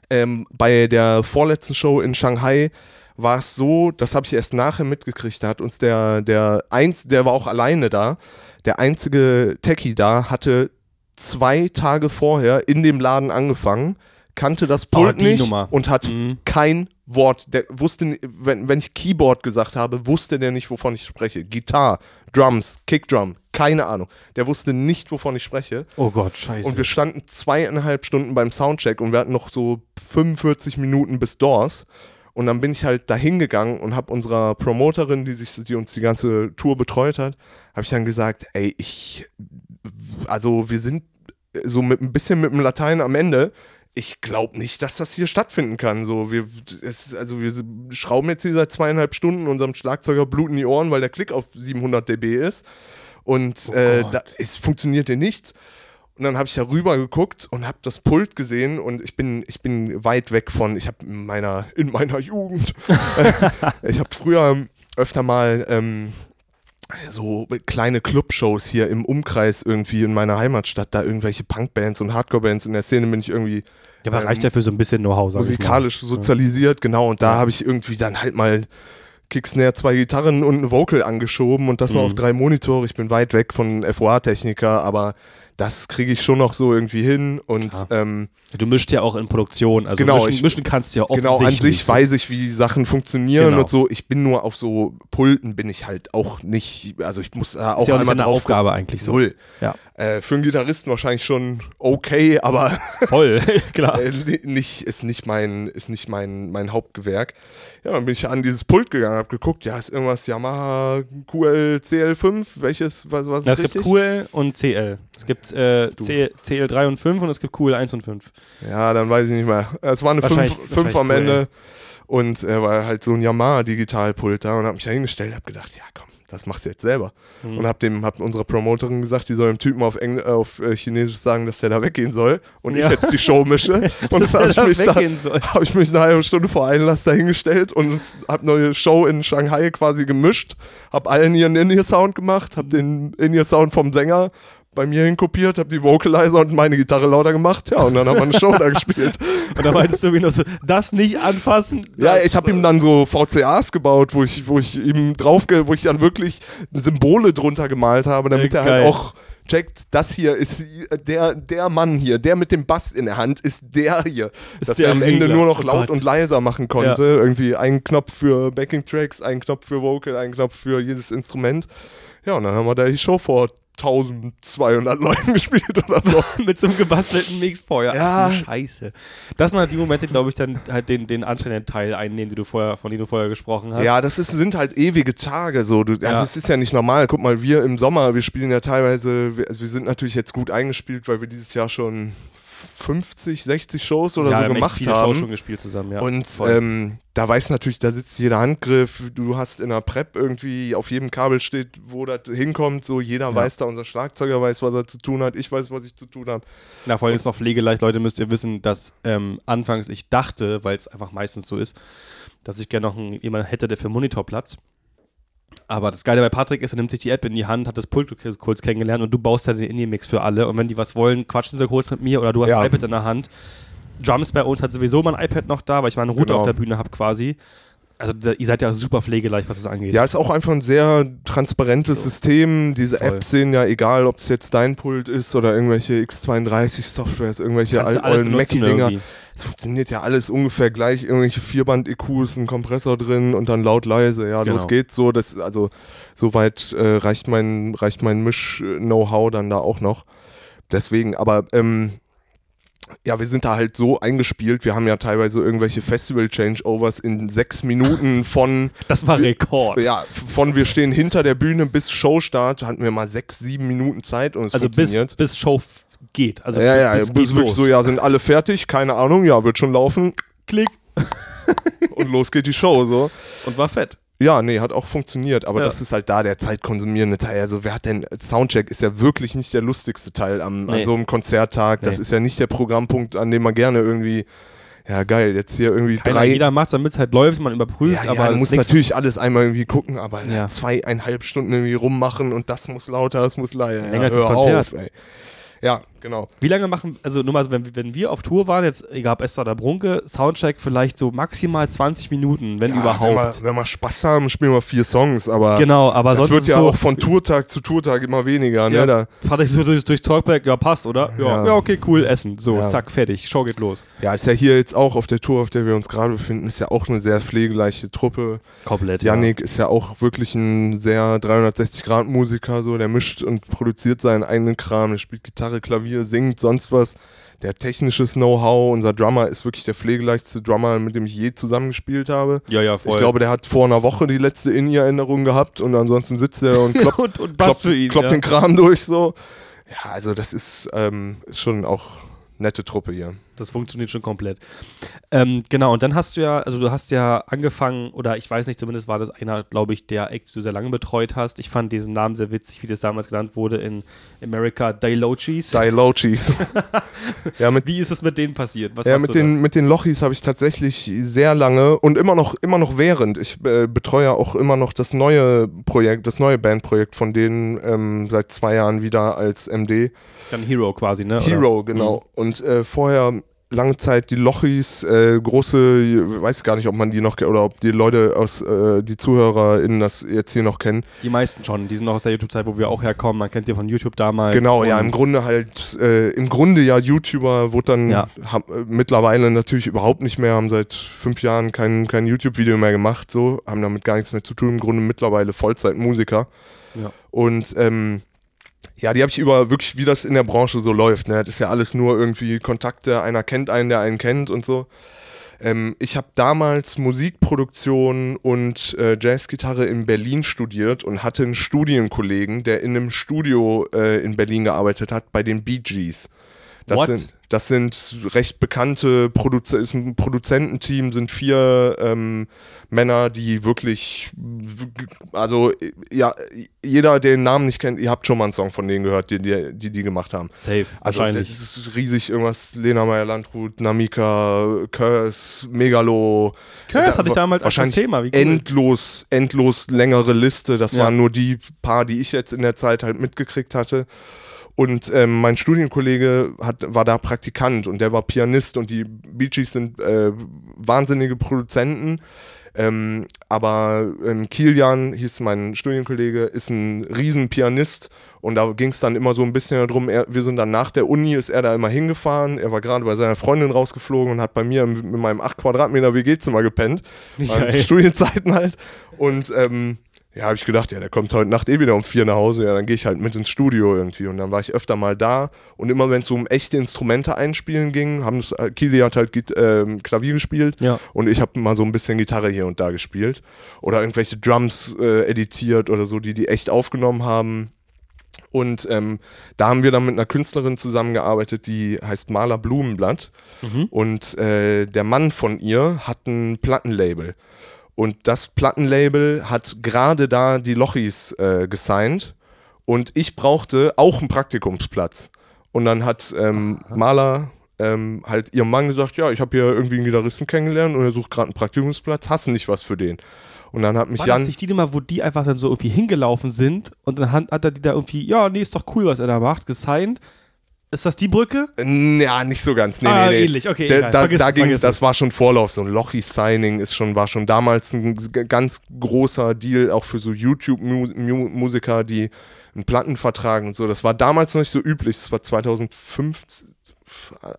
ähm, bei der vorletzten Show in Shanghai war es so, das habe ich erst nachher mitgekriegt, da hat uns der, der eins, der war auch alleine da, der einzige Techie da, hatte zwei Tage vorher in dem Laden angefangen, kannte das Pult nicht Nummer. und hat Mhm. kein Wort, der wusste, wenn, wenn ich Keyboard gesagt habe, wusste der nicht, wovon ich spreche. Gitarre, Drums, Kickdrum, keine Ahnung. Der wusste nicht, wovon ich spreche. Oh Gott, scheiße. Und wir standen zweieinhalb Stunden beim Soundcheck und wir hatten noch so 45 Minuten bis Doors. Und dann bin ich halt dahin gegangen und habe unserer Promoterin, die, sich, die uns die ganze Tour betreut hat, habe ich dann gesagt, ey, ich, also wir sind so mit ein bisschen mit dem Latein am Ende. Ich glaube nicht, dass das hier stattfinden kann. So, wir, es, also wir schrauben jetzt hier seit zweieinhalb Stunden unserem Schlagzeuger bluten die Ohren, weil der Klick auf 700 dB ist. Und äh, Gott. da, es funktioniert hier nichts. Und dann habe ich da rüber geguckt und habe das Pult gesehen und ich bin, ich bin weit weg von, ich habe in meiner, in meiner Jugend, ich habe früher öfter mal ähm, so kleine Clubshows hier im Umkreis irgendwie in meiner Heimatstadt, da irgendwelche Punkbands und Hardcore-Bands in der Szene bin ich irgendwie ja, aber ähm, reicht ja für so ein bisschen Know-how, musikalisch sozialisiert, genau. Und da habe ich irgendwie dann halt mal Kicksnare, zwei Gitarren und ein Vocal angeschoben und das noch Mhm. auf drei Monitore. Ich bin weit weg von FOA-Techniker, aber das kriege ich schon noch so irgendwie hin. Und ähm, Du mischst ja auch in Produktion, also Genau, mischen, ich- mischen kannst du ja genau, offensichtlich. an sich weiß ich, wie Sachen funktionieren Genau. und so. Ich bin nur auf so Pulten bin ich halt auch nicht, also ich muss da auch Ist ja auch nicht einmal drauf Aufgabe eigentlich so. Null. Ja. Äh, für einen Gitarristen wahrscheinlich schon okay, aber Voll, klar. äh, ni- nicht, ist nicht mein, ist nicht mein, mein Hauptgewerk. Ja, dann bin ich an dieses Pult gegangen, hab geguckt, ja, ist irgendwas Yamaha QL CL5, welches, was, was ist Ja, es richtig? gibt QL und CL. Es gibt äh, C, CL3 und 5 und es gibt QL 1 und 5. Ja, dann weiß ich nicht mehr. Es war eine 5 Wahrscheinlich- fünf am wahrscheinlich Ende und er war halt so ein Yamaha Digitalpult da und hab mich da hingestellt, hab gedacht, ja komm, das machst du jetzt selber. Mhm. Und hab dem, hab unserer Promoterin gesagt, die soll dem Typen auf, Engl auf äh, Chinesisch sagen, dass der da weggehen soll und Ja. ich jetzt die Show mische. Und das habe ich mich da, habe ich mich eine halbe Stunde vor Einlass dahingestellt und habe neue Show in Shanghai quasi gemischt, habe allen ihren In-Ear-Sound gemacht, habe den In-Ear-Sound vom Sänger bei mir hinkopiert, habe die Vocalizer und meine Gitarre lauter gemacht, ja, und dann haben wir eine Show da gespielt. Und da meintest du wie noch so, das nicht anfassen. Ja, ich habe ihm dann so VCAs gebaut, wo ich, wo ich ihm drauf, wo ich dann wirklich Symbole drunter gemalt habe, damit Ja, er halt auch checkt, das hier ist der, der Mann hier, der mit dem Bass in der Hand ist der hier. Ist dass der er am Ende Regler. nur noch Oh laut und leiser machen konnte. Irgendwie ein Knopf für Backing Tracks, ein Knopf für Vocal, ein Knopf für jedes Instrument. Ja, und dann haben wir da die Show vor 1200 Leuten gespielt oder so. mit so einem gebastelten Mixpower. Ja. Ach, Scheiße. Das sind halt die Momente, glaube ich, dann halt den, den anstrengenden Teil einnehmen, die du vorher, von denen du vorher gesprochen hast. Ja, das ist, sind halt ewige Tage so. Du, also Ja. es ist ja nicht normal. Guck mal, wir im Sommer, wir spielen ja teilweise, wir, also wir sind natürlich jetzt gut eingespielt, weil wir dieses Jahr schon 50, 60 Shows oder ja, so haben gemacht viele haben. Shows schon gespielt zusammen, ja. Und ähm, da weiß natürlich, da sitzt jeder Handgriff. Du hast in der Prep irgendwie auf jedem Kabel steht, wo das hinkommt. So jeder weiß da, unser Schlagzeuger weiß, was er zu tun hat. Ich weiß, was ich zu tun habe. Na, vor allem ist noch pflegeleicht. Leute, müsst ihr wissen, dass ähm, anfangs ich dachte, weil es einfach meistens so ist, dass ich gerne noch einen, jemanden hätte, der für Monitorplatz. Aber das Geile bei Patrick ist, er nimmt sich die App in die Hand, hat das Pult kurz kennengelernt und du baust dann den Indie-Mix für alle. Und wenn die was wollen, quatschen sie kurz mit mir oder du hast Ja. das iPad in der Hand. Drums bei uns hat sowieso mein iPad noch da, weil ich meine Route Genau. auf der Bühne habe quasi. Also ihr seid ja super pflegeleicht, was das angeht. Ja, ist auch einfach ein sehr transparentes System. Diese Voll. Apps sehen ja, egal ob es jetzt dein Pult ist oder irgendwelche X32-Softwares, irgendwelche Kannst du al- alles ollen benutzen Mackie-Dinger. Es funktioniert ja alles ungefähr gleich. Irgendwelche Vierband-EQs, ein Kompressor drin und dann laut leise. Ja, Genau. los geht's so. Das, also, soweit äh, reicht mein, reicht mein Misch-Know-how dann da auch noch. Deswegen, aber ähm, ja, wir sind da halt so eingespielt. Wir haben ja teilweise irgendwelche Festival-Changeovers in sechs Minuten von Das war Rekord. ja, von wir stehen hinter der Bühne bis Showstart hatten wir mal sechs, sieben Minuten Zeit und es Also bis, funktioniert. bis Show f- geht. Also ja, ja, bis, bis, bis geht wirklich los. so, ja, sind alle fertig, keine Ahnung, ja, wird schon laufen. Klick. und los geht die Show so. Und war fett. Ja, nee, hat auch funktioniert, aber Ja. das ist halt da der zeitkonsumierende Teil. Also wer hat denn, Soundcheck ist ja wirklich nicht der lustigste Teil am, an Nee. so einem Konzerttag. Das Nee. ist ja nicht der Programmpunkt, an dem man gerne irgendwie, ja geil, jetzt hier irgendwie Keiner, drei, jeder macht damit es halt läuft, man überprüft, ja, aber ja, ist nix- natürlich alles einmal irgendwie gucken, aber Ja. zweieinhalb Stunden irgendwie rummachen und das muss lauter, das muss leiser. länger als das hör Konzert. Auf, ey. Ja, genau. Wie lange machen, also nur mal, wenn, wenn wir auf Tour waren, jetzt egal ob Esther oder Brunke, Soundcheck vielleicht so maximal 20 Minuten, wenn Ja, überhaupt. Wenn wir, wenn wir Spaß haben, spielen wir vier Songs, aber genau, aber das sonst wird ja so, auch von Tourtag zu Tourtag immer weniger. Ja. Ne? Da, Fahrt ich so durch, durchs Talkback, ja, passt, oder? Ja, ja, Ja. okay, cool, essen. So, zack, fertig, Show geht los. ja, ist ja hier jetzt auch auf der Tour, auf der wir uns gerade befinden, ist ja auch eine sehr pflegeleichte Truppe. Komplett. Yannick ist ja auch wirklich ein sehr 360-Grad-Musiker, so, der mischt und produziert seinen eigenen Kram, der spielt Gitarre, Klavier, singt, sonst was. Der hat technisches Know-how, unser Drummer ist wirklich der pflegeleichteste Drummer, mit dem ich je zusammengespielt habe. Ja, ja, voll. Ich glaube, der hat vor einer Woche die letzte In-Ear-Änderung gehabt und ansonsten sitzt er und kloppt, und, und kloppt, ihn. kloppt ja. den Kram durch so. Ja, also das ist, ähm, ist schon auch nette Truppe hier. Das funktioniert schon komplett. Ähm, genau, und dann hast du ja, also du hast ja angefangen, oder ich weiß nicht, zumindest war das einer, glaube ich, der Acts, die du sehr lange betreut hast. Ich fand diesen Namen sehr witzig, wie das damals genannt wurde in America, Dilochis. Dilochis. ja, mit Wie ist es mit denen passiert? Was Ja, mit den, mit den Lochis habe ich tatsächlich sehr lange und immer noch, immer noch während. Ich äh, betreue auch immer noch das neue Projekt, das neue Bandprojekt von denen ähm, seit zwei Jahren wieder als MD. da? Dann Hero quasi, ne? Hero, Oder? genau. Und äh, vorher lange Zeit die Lochis, äh, große, weiß gar nicht, ob man die noch oder ob die Leute aus, äh, die ZuhörerInnen das jetzt hier noch kennen. Die meisten schon. Die sind noch aus der YouTube-Zeit, wo wir auch herkommen. Man kennt die von YouTube damals. Genau, ja, im Grunde halt, äh, im Grunde ja YouTuber, wurde dann Ja. ham- äh, mittlerweile natürlich überhaupt nicht mehr, haben seit fünf Jahren kein, kein YouTube-Video mehr gemacht, so, haben damit gar nichts mehr zu tun, im Grunde mittlerweile Vollzeitmusiker. Ja. Und ähm, ja, die habe ich über wirklich, wie das in der Branche so läuft, ne? Das ist ja alles nur irgendwie Kontakte, einer kennt einen, der einen kennt und so. Ähm, ich habe damals Musikproduktion und äh, Jazzgitarre in Berlin studiert und hatte einen Studienkollegen, der in einem Studio äh, in Berlin gearbeitet hat, bei den Bee Gees. Das What? sind, das sind recht bekannte Produzer ist ein Produzententeam, sind vier ähm, Männer, die wirklich, also ja, jeder, der den Namen nicht kennt, ihr habt schon mal einen Song von denen gehört, die die, die, gemacht haben. Safe, Also wahrscheinlich. das ist riesig, irgendwas, Lena Meyer-Landrut, Namika, Curse, Megalo. Curse Da- hatte ich damals als Thema, wie cool. endlos, endlos längere Liste. Das Ja. waren nur die paar, die ich jetzt in der Zeit halt mitgekriegt hatte. Und ähm, mein Studienkollege hat, war da Praktikant und der war Pianist und die Bee Gees sind äh, wahnsinnige Produzenten. Ähm, aber ähm, Kilian hieß mein Studienkollege, ist ein Riesenpianist und da ging es dann immer so ein bisschen darum, er, wir sind dann nach der Uni, ist er da immer hingefahren, er war gerade bei seiner Freundin rausgeflogen und hat bei mir in, in meinem 8 Quadratmeter WG-Zimmer gepennt. An Studienzeiten halt und ähm, ja, habe ich gedacht, ja, der kommt heute Nacht eh wieder um vier nach Hause, ja, dann gehe ich halt mit ins Studio irgendwie. Und dann war ich öfter mal da. Und immer wenn es so um echte Instrumente einspielen ging, haben das, äh, Kili hat halt ähm, Klavier gespielt Ja. und ich habe mal so ein bisschen Gitarre hier und da gespielt. Oder irgendwelche Drums äh, editiert oder so, die die echt aufgenommen haben. Und ähm, da haben wir dann mit einer Künstlerin zusammengearbeitet, die heißt Maler Blumenblatt. Mhm. Und äh, der Mann von ihr hat ein Plattenlabel. Und das Plattenlabel hat gerade da die Lochis äh, gesigned. Und ich brauchte auch einen Praktikumsplatz. Und dann hat ähm, Maler ähm, halt ihrem Mann gesagt, ja, ich habe hier irgendwie einen Gitarristen kennengelernt und er sucht gerade einen Praktikumsplatz, hast du nicht was für den? Und dann hat mich War Jan... das nicht die Nummer, wo die einfach dann so irgendwie hingelaufen sind und dann hat, hat er die da irgendwie, ja, nee, ist doch cool, was er da macht, gesigned. Ist das die Brücke? Ja, nicht so ganz. Nee, Ah, nee, nee. ähnlich, okay, egal. da, Vergiss da es, ging, vergiss das war schon Vorlauf. So ein Lochi-Signing ist schon, war schon damals ein ganz großer Deal, auch für so YouTube-Musiker, die einen Plattenvertrag und so. Das war damals noch nicht so üblich. Das war 2005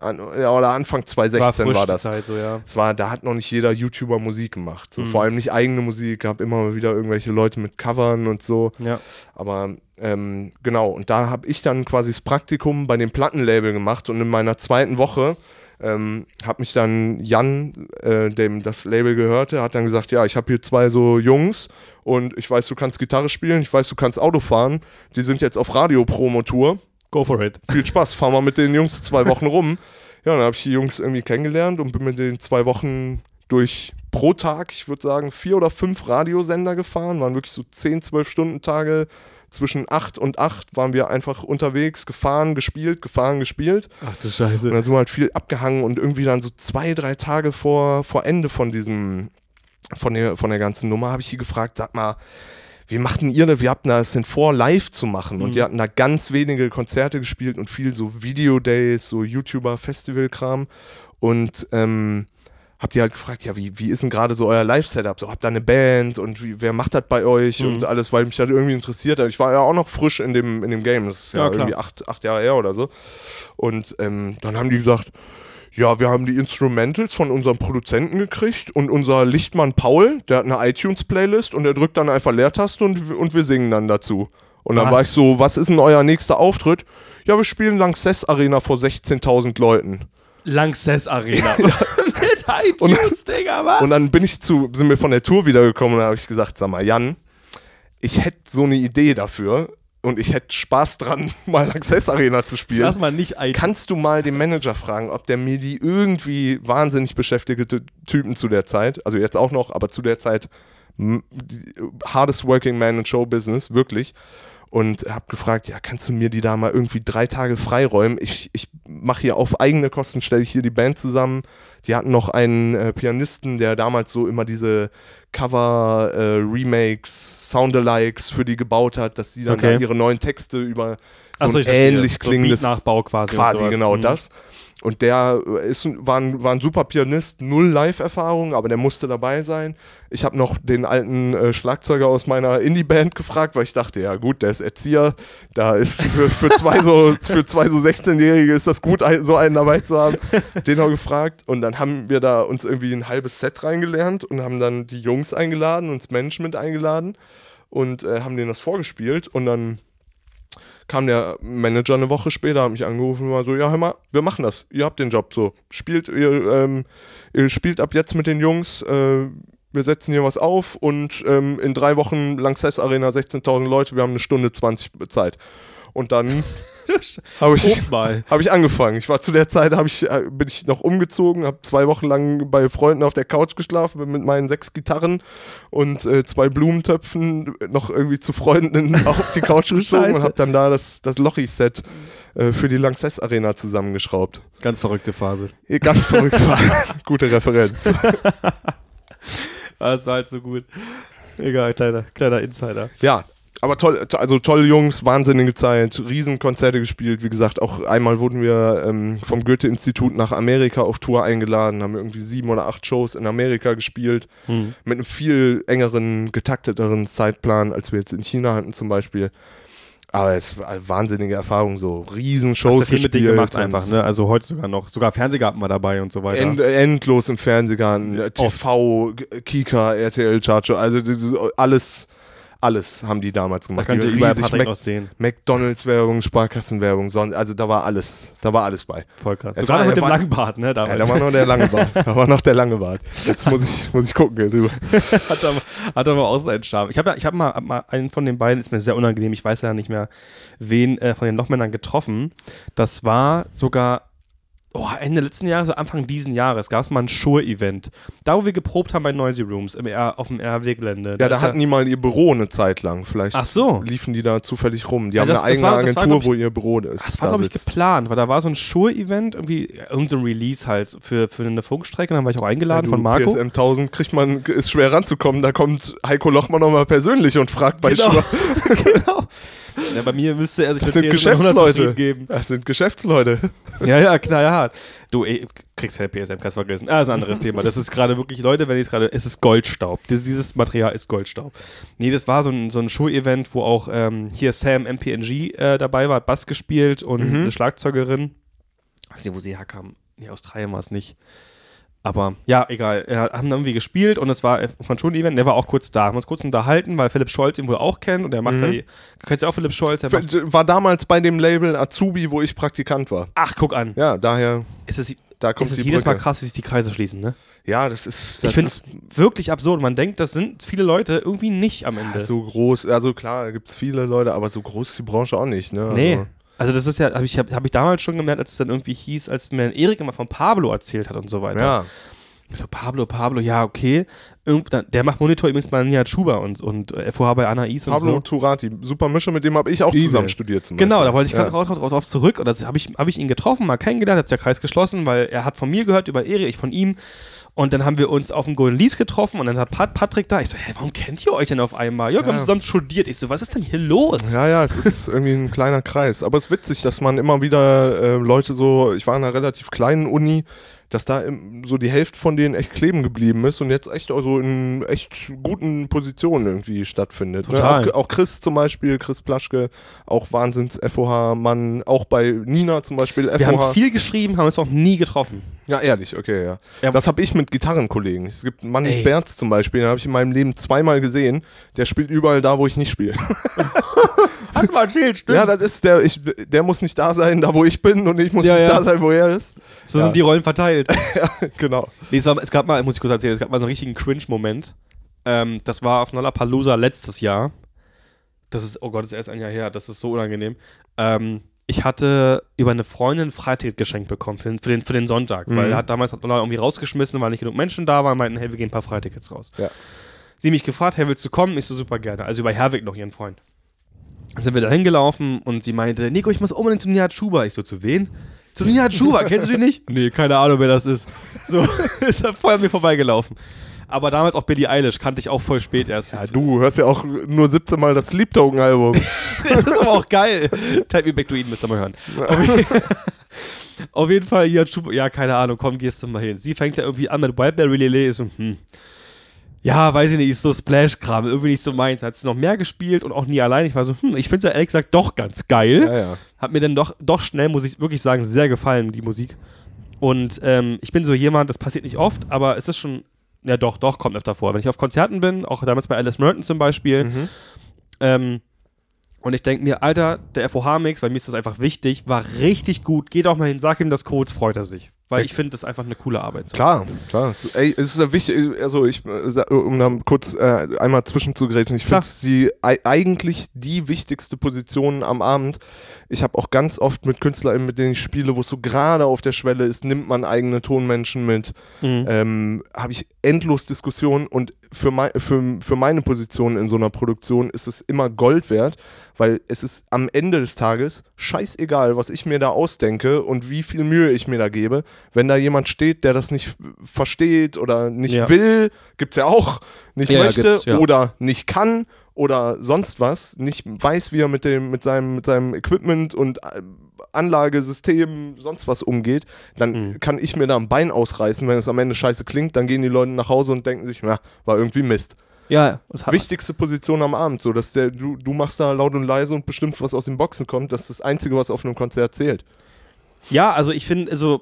an, ja, oder Anfang 2016 war, die das. Zeit, so, ja. Es war, da hat noch nicht jeder YouTuber Musik gemacht. So, Mhm. Vor allem nicht eigene Musik, gab immer wieder irgendwelche Leute mit Covern und so. Ja. Aber ähm, genau, und da habe ich dann quasi das Praktikum bei dem Plattenlabel gemacht und in meiner zweiten Woche ähm, hat mich dann Jan, äh, dem das Label gehörte, hat dann gesagt, ja, ich habe hier zwei so Jungs und ich weiß, du kannst Gitarre spielen, ich weiß, du kannst Auto fahren, die sind jetzt auf Radio-Promotour. Go for it. Viel Spaß, fahr mal mit den Jungs zwei Wochen rum. Ja, dann habe ich die Jungs irgendwie kennengelernt und bin mit den zwei Wochen durch pro Tag, ich würde sagen, vier oder fünf Radiosender gefahren, waren wirklich so 10, 12 Stunden Tage. Zwischen 8 und 8 waren wir einfach unterwegs, gefahren, gespielt, gefahren, gespielt. Ach du Und Scheiße. dann sind wir halt viel abgehangen und irgendwie dann so zwei, drei Tage vor, vor Ende von diesem, von der, von der ganzen Nummer, habe ich sie gefragt, sag mal, wie machten ihr das? Wir hatten das denn vor, live zu machen. Und Mhm. die hatten da ganz wenige Konzerte gespielt und viel so Video-Days, so YouTuber-Festival-Kram. Und ähm, habt ihr halt gefragt, ja, wie, wie ist denn gerade so euer Live-Setup? So, habt ihr eine Band und wie, wer macht das bei euch Mhm. und alles, weil mich das irgendwie interessiert hat. Ich war ja auch noch frisch in dem, in dem Game. Das ist ja, Ja, irgendwie acht, acht Jahre her oder so. Und ähm, dann haben die gesagt, ja, wir haben die Instrumentals von unserem Produzenten gekriegt und unser Lichtmann Paul, der hat eine iTunes-Playlist und der drückt dann einfach Leertaste und, und wir singen dann dazu. Und dann Was? war ich so, was ist denn euer nächster Auftritt? Ja, wir spielen Lanxess Arena vor 16.000 Leuten. Lanxess Arena. Mit iTunes, Digga, was? Und dann bin ich zu, sind wir von der Tour wiedergekommen und da habe ich gesagt, sag mal, Jan, ich hätte so eine Idee dafür und ich hätte Spaß dran, mal Lanxess Arena zu spielen. Lass mal nicht iTunes. Kannst du mal den Manager fragen, ob der mir die irgendwie wahnsinnig beschäftigte Typen zu der Zeit, also jetzt auch noch, aber zu der Zeit hardest working man in Show Business, wirklich. Und habe gefragt, ja, kannst du mir die da mal irgendwie drei Tage freiräumen? Ich, ich mache hier auf eigene Kosten, stelle ich hier die Band zusammen. Die hatten noch einen äh, Pianisten, der damals so immer diese Cover, äh, Remakes, Soundalikes für die gebaut hat, dass die dann Okay. da ihre neuen Texte über so verstehe. ähnlich so klingendes quasi. und Quasi sowas. genau Mhm. das. Und der ist, war, ein, war ein super Pianist, null Live-Erfahrung, aber der musste dabei sein. Ich habe noch den alten äh, Schlagzeuger aus meiner Indie-Band gefragt, weil ich dachte, ja gut, der ist Erzieher, da ist für, für zwei so für zwei so 16-Jährige ist das gut, so einen dabei zu haben. Den auch gefragt und dann haben wir da uns irgendwie ein halbes Set reingelernt und haben dann die Jungs eingeladen und das Management eingeladen und äh, haben denen das vorgespielt und dann kam der Manager eine Woche später, hat mich angerufen und war so, ja, hör mal, wir machen das, ihr habt den Job so. Spielt, ihr, ähm, ihr spielt ab jetzt mit den Jungs, äh, wir setzen hier was auf und ähm, in drei Wochen Lanxess Arena 16.000 Leute, wir haben eine Stunde 20 Zeit. Und dann habe ich, hab ich angefangen. Ich war zu der Zeit, ich, äh, bin ich noch umgezogen, habe zwei Wochen lang bei Freunden auf der Couch geschlafen bin mit meinen sechs Gitarren und äh, zwei Blumentöpfen noch irgendwie zu Freunden auf die Couch geschoben und habe dann da das, das Lochi-Set äh, für die Lanxess Arena zusammengeschraubt. Ganz verrückte Phase. Eh, Ganz verrückt war. Gute Referenz. Das war halt so gut. Egal, kleiner, kleiner Insider. Ja, aber toll, to- also tolle Jungs, wahnsinnige Zeit, Riesenkonzerte gespielt. Wie gesagt, auch einmal wurden wir ähm, vom Goethe-Institut nach Amerika auf Tour eingeladen, haben irgendwie sieben oder acht Shows in Amerika gespielt, Hm. mit einem viel engeren, getakteteren Zeitplan, als wir jetzt in China hatten zum Beispiel. Aber es war eine wahnsinnige Erfahrung, so Riesenshows Hast du viel mit denen gemacht einfach, ne? Also heute sogar noch. Sogar Fernsehgarten war dabei und so weiter. End, endlos im Fernsehgarten, TV, Kika, RTL, Chacho, also alles, alles haben die damals da gemacht. könnt ihr überall Patrick Mac- sehen. McDonalds-Werbung, Sparkassenwerbung, sonst, also da war alles, da war alles bei. Voll krass. Es Sogar war- noch mit dem langen Bart, ne? Ja, Damals. da war noch der lange Bart. Da war noch der lange Bart. Jetzt muss ich, muss ich gucken hier drüber. hat, aber, hat aber auch seinen Charme. Ich habe ja, ich hab mal, hab mal einen von den beiden, ist mir sehr unangenehm, ich weiß ja nicht mehr, wen äh, von den Lochmännern getroffen. Das war sogar oh, Ende letzten Jahres, oder Anfang diesen Jahres, gab es mal ein Shure-Event. Da, wo wir geprobt haben bei Noisy Rooms im R, auf dem RW-Gelände. Ja, da hatten die mal ihr Büro eine Zeit lang. Vielleicht Ach so. liefen die da zufällig rum. Die Ja, haben das- eine eigene war- war, Agentur, glaub ich- wo ihr Büro ist. Das war, da glaube ich, geplant, weil da war so ein Shure-Event, irgendwie irgendein Release halt für, für eine Funkstrecke, dann war ich auch eingeladen Ja, von du, Marco. PSM 1000 kriegt man, ist schwer ranzukommen. Da kommt Heiko Lochmann nochmal persönlich und fragt bei Genau. Schwa- genau. Ja, bei mir müsste er sich Das sind PSM 100 Geschäftsleute. geben. Das sind Geschäftsleute. Ja, ja, knallhart. Du, ey, kriegst keine PSM, kannst vergessen. Ah, ist ein anderes Thema. Das ist gerade wirklich, Leute, wenn ich gerade, es ist Goldstaub. Dieses, dieses Material ist Goldstaub. Nee, das war so ein, so ein Show-Event, wo auch ähm, hier Sam MPNG äh, dabei war, hat Bass gespielt und eine Schlagzeugerin. weiß nicht, wo sie herkam. Nee, Australien war es nicht. Aber ja, egal. Wir haben dann irgendwie gespielt und es war von schon ein Event. Der war auch kurz da. Haben uns kurz unterhalten, weil Philipp Scholz ihn wohl auch kennt und der macht ja die. Du kennst ja auch Philipp Scholz. Macht, War damals bei dem Label Azubi, wo ich Praktikant war. ach, guck an. Ja, daher, Es ist, da kommt es ist die jedes Mal Brücke. krass, wie sich die Kreise schließen, ne? Ja, das ist, das ich finde es wirklich absurd. Man denkt, das sind viele Leute irgendwie nicht am Ende. so groß. Also klar, gibt es viele Leute, aber so groß ist die Branche auch nicht. Ne? nee. Also, Also das ist ja, habe ich, hab, hab ich damals schon gemerkt, als es dann irgendwie hieß, als mir Erik immer von Pablo erzählt hat und so weiter. ja. Ich so, Pablo, Pablo, ja, okay. Irgend, dann, der macht Monitor übrigens bei Nihat Schuber und, und äh, FOH bei Anais und Pablo so. Turati, super Mischer, mit dem habe ich auch Übel. zusammen studiert zum Genau, Beispiel. da wollte ich ja. gerade raus, raus, raus, raus zurück und das habe ich, hab ich ihn getroffen, mal kennengelernt, hat der Kreis geschlossen, weil er hat von mir gehört über Eri, ich von ihm. Und dann haben wir uns auf dem Golden Leaves getroffen und dann hat Pat Patrick da. Ich so, hä, warum kennt ihr euch denn auf einmal? Ja, wir Ja. haben zusammen studiert. Ich so, was ist denn hier los? Ja, ja, es ist irgendwie ein kleiner Kreis. Aber es ist witzig, dass man immer wieder äh, Leute so, ich war in einer relativ kleinen Uni, dass da so die Hälfte von denen echt kleben geblieben ist und jetzt echt also in echt guten Positionen irgendwie stattfindet. Ne? Total. Auch, auch Chris zum Beispiel, Chris Plaschke, auch Wahnsinns-FOH-Mann, auch bei Nina zum Beispiel Wir FOH. haben viel geschrieben, haben uns noch nie getroffen. Ja, ehrlich, okay, ja. Ja. Das habe ich mit Gitarrenkollegen. Es gibt einen Mann Ey. Berz zum Beispiel, den habe ich in meinem Leben zweimal gesehen. Der spielt überall da, wo ich nicht spiele. Hat mal erzählt, stimmt. Ja, das ist der, ich, der muss nicht da sein, da wo ich bin und ich muss Ja, nicht ja. da sein, wo er ist. so ja. sind die Rollen verteilt. ja, genau. Nee, es, war, es gab mal, muss ich kurz erzählen, es gab mal so einen richtigen Cringe-Moment. Ähm, das war auf Lollapalooza letztes Jahr. Das ist, oh Gott, das ist erst ein Jahr her, das ist so unangenehm. Ähm, ich hatte über eine Freundin ein Freiticket geschenkt bekommen für den, für den, für den Sonntag, weil Mhm. er hat damals hat Lolla irgendwie rausgeschmissen, weil nicht genug Menschen da waren, meinten, hey, wir gehen ein paar Freitickets raus. Ja. Sie mich gefragt, hey, willst du kommen? Ich so, super gerne. Also über Herwig noch ihren Freund. Sind wir da hingelaufen und sie meinte, Nico, ich muss unbedingt zu Nihat Schuber. Ich so, zu wen? Zu Nihat Schuber, kennst du den nicht? Nee, keine Ahnung, wer das ist. So, ist er voll an mir vorbeigelaufen. Aber damals auch Billie Eilish kannte ich auch voll spät erst. Ja, du hörst ja auch nur 17 Mal das Sleep Token Album. das ist aber auch geil. Type Me Back to Eden müsst ihr mal hören. Auf jeden Fall, Nihat Schuber, ja, keine Ahnung, komm, gehst du mal hin. Sie fängt da irgendwie an mit Wildberry Lele, ist so, hm. Ja, weiß ich nicht, ist so Splash-Kram, irgendwie nicht so meins. Hat sie noch mehr gespielt und auch nie allein. Ich war so, hm, ich finde es ja ehrlich gesagt doch ganz geil. ja, ja. Hat mir dann doch, doch schnell, muss ich wirklich sagen, sehr gefallen, die Musik. Und ähm, ich bin so jemand, das passiert nicht oft, aber es ist schon, ja doch, doch, kommt öfter vor. Wenn ich auf Konzerten bin, auch damals bei Alice Merton zum Beispiel, Mhm. ähm, und ich denke mir, Alter, der FOH-Mix, weil mir ist das einfach wichtig, war richtig gut. Geh doch mal hin, sag ihm das Codes, freut er sich. Weil ich finde das einfach eine coole Arbeit. So. Klar, klar. Es, ey, es ist ja wichtig, also ich, um da kurz äh, einmal zwischenzugreifen, ich finde es die ei- eigentlich die wichtigste Position am Abend. Ich habe auch ganz oft mit KünstlerInnen, mit denen ich spiele, wo es so gerade auf der Schwelle ist, nimmt man eigene Tonmenschen mit, Mhm. ähm, habe ich endlos Diskussionen und für, mei für, für meine Position in so einer Produktion ist es immer Gold wert, weil es ist am Ende des Tages scheißegal, was ich mir da ausdenke und wie viel Mühe ich mir da gebe. Wenn da jemand steht, der das nicht versteht oder nicht Ja. will, gibt's ja auch, nicht Ja, möchte ja. oder nicht kann oder sonst was, nicht weiß, wie er mit dem, mit seinem, mit seinem Equipment und äh, Anlagesystem, sonst was umgeht, dann Mhm. kann ich mir da ein Bein ausreißen, wenn es am Ende scheiße klingt, dann gehen die Leute nach Hause und denken sich, ja, war irgendwie Mist. Ja, Wichtigste Position am Abend, so dass der, du, du machst da laut und leise und bestimmt, was aus den Boxen kommt, das ist das Einzige, was auf einem Konzert zählt. ja, also ich finde, also,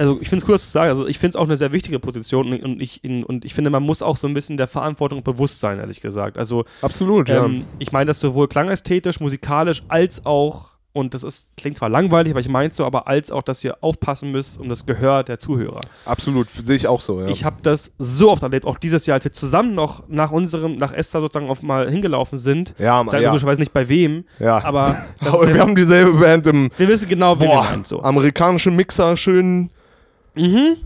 also ich finde es cool, dass du sagst, also ich finde es auch eine sehr wichtige Position und, ich, und ich finde, man muss auch so ein bisschen der Verantwortung bewusst sein, ehrlich gesagt. Also Absolut, Ähm, ich meine das sowohl klangästhetisch, musikalisch, als auch, und das ist, klingt zwar langweilig, aber ich meine so, aber als auch, dass ihr aufpassen müsst um das Gehör der Zuhörer. Absolut, sehe ich auch so, ja. Ich habe das so oft erlebt, auch dieses Jahr, als wir zusammen noch nach unserem, nach Esther sozusagen auf mal hingelaufen sind. ja, Ich sage ja, logischerweise nicht bei wem, ja. aber Aber wir ja, haben dieselbe Band im wir wissen genau, wie wir boah, meinen. So. amerikanische Mixer, schön Mhm.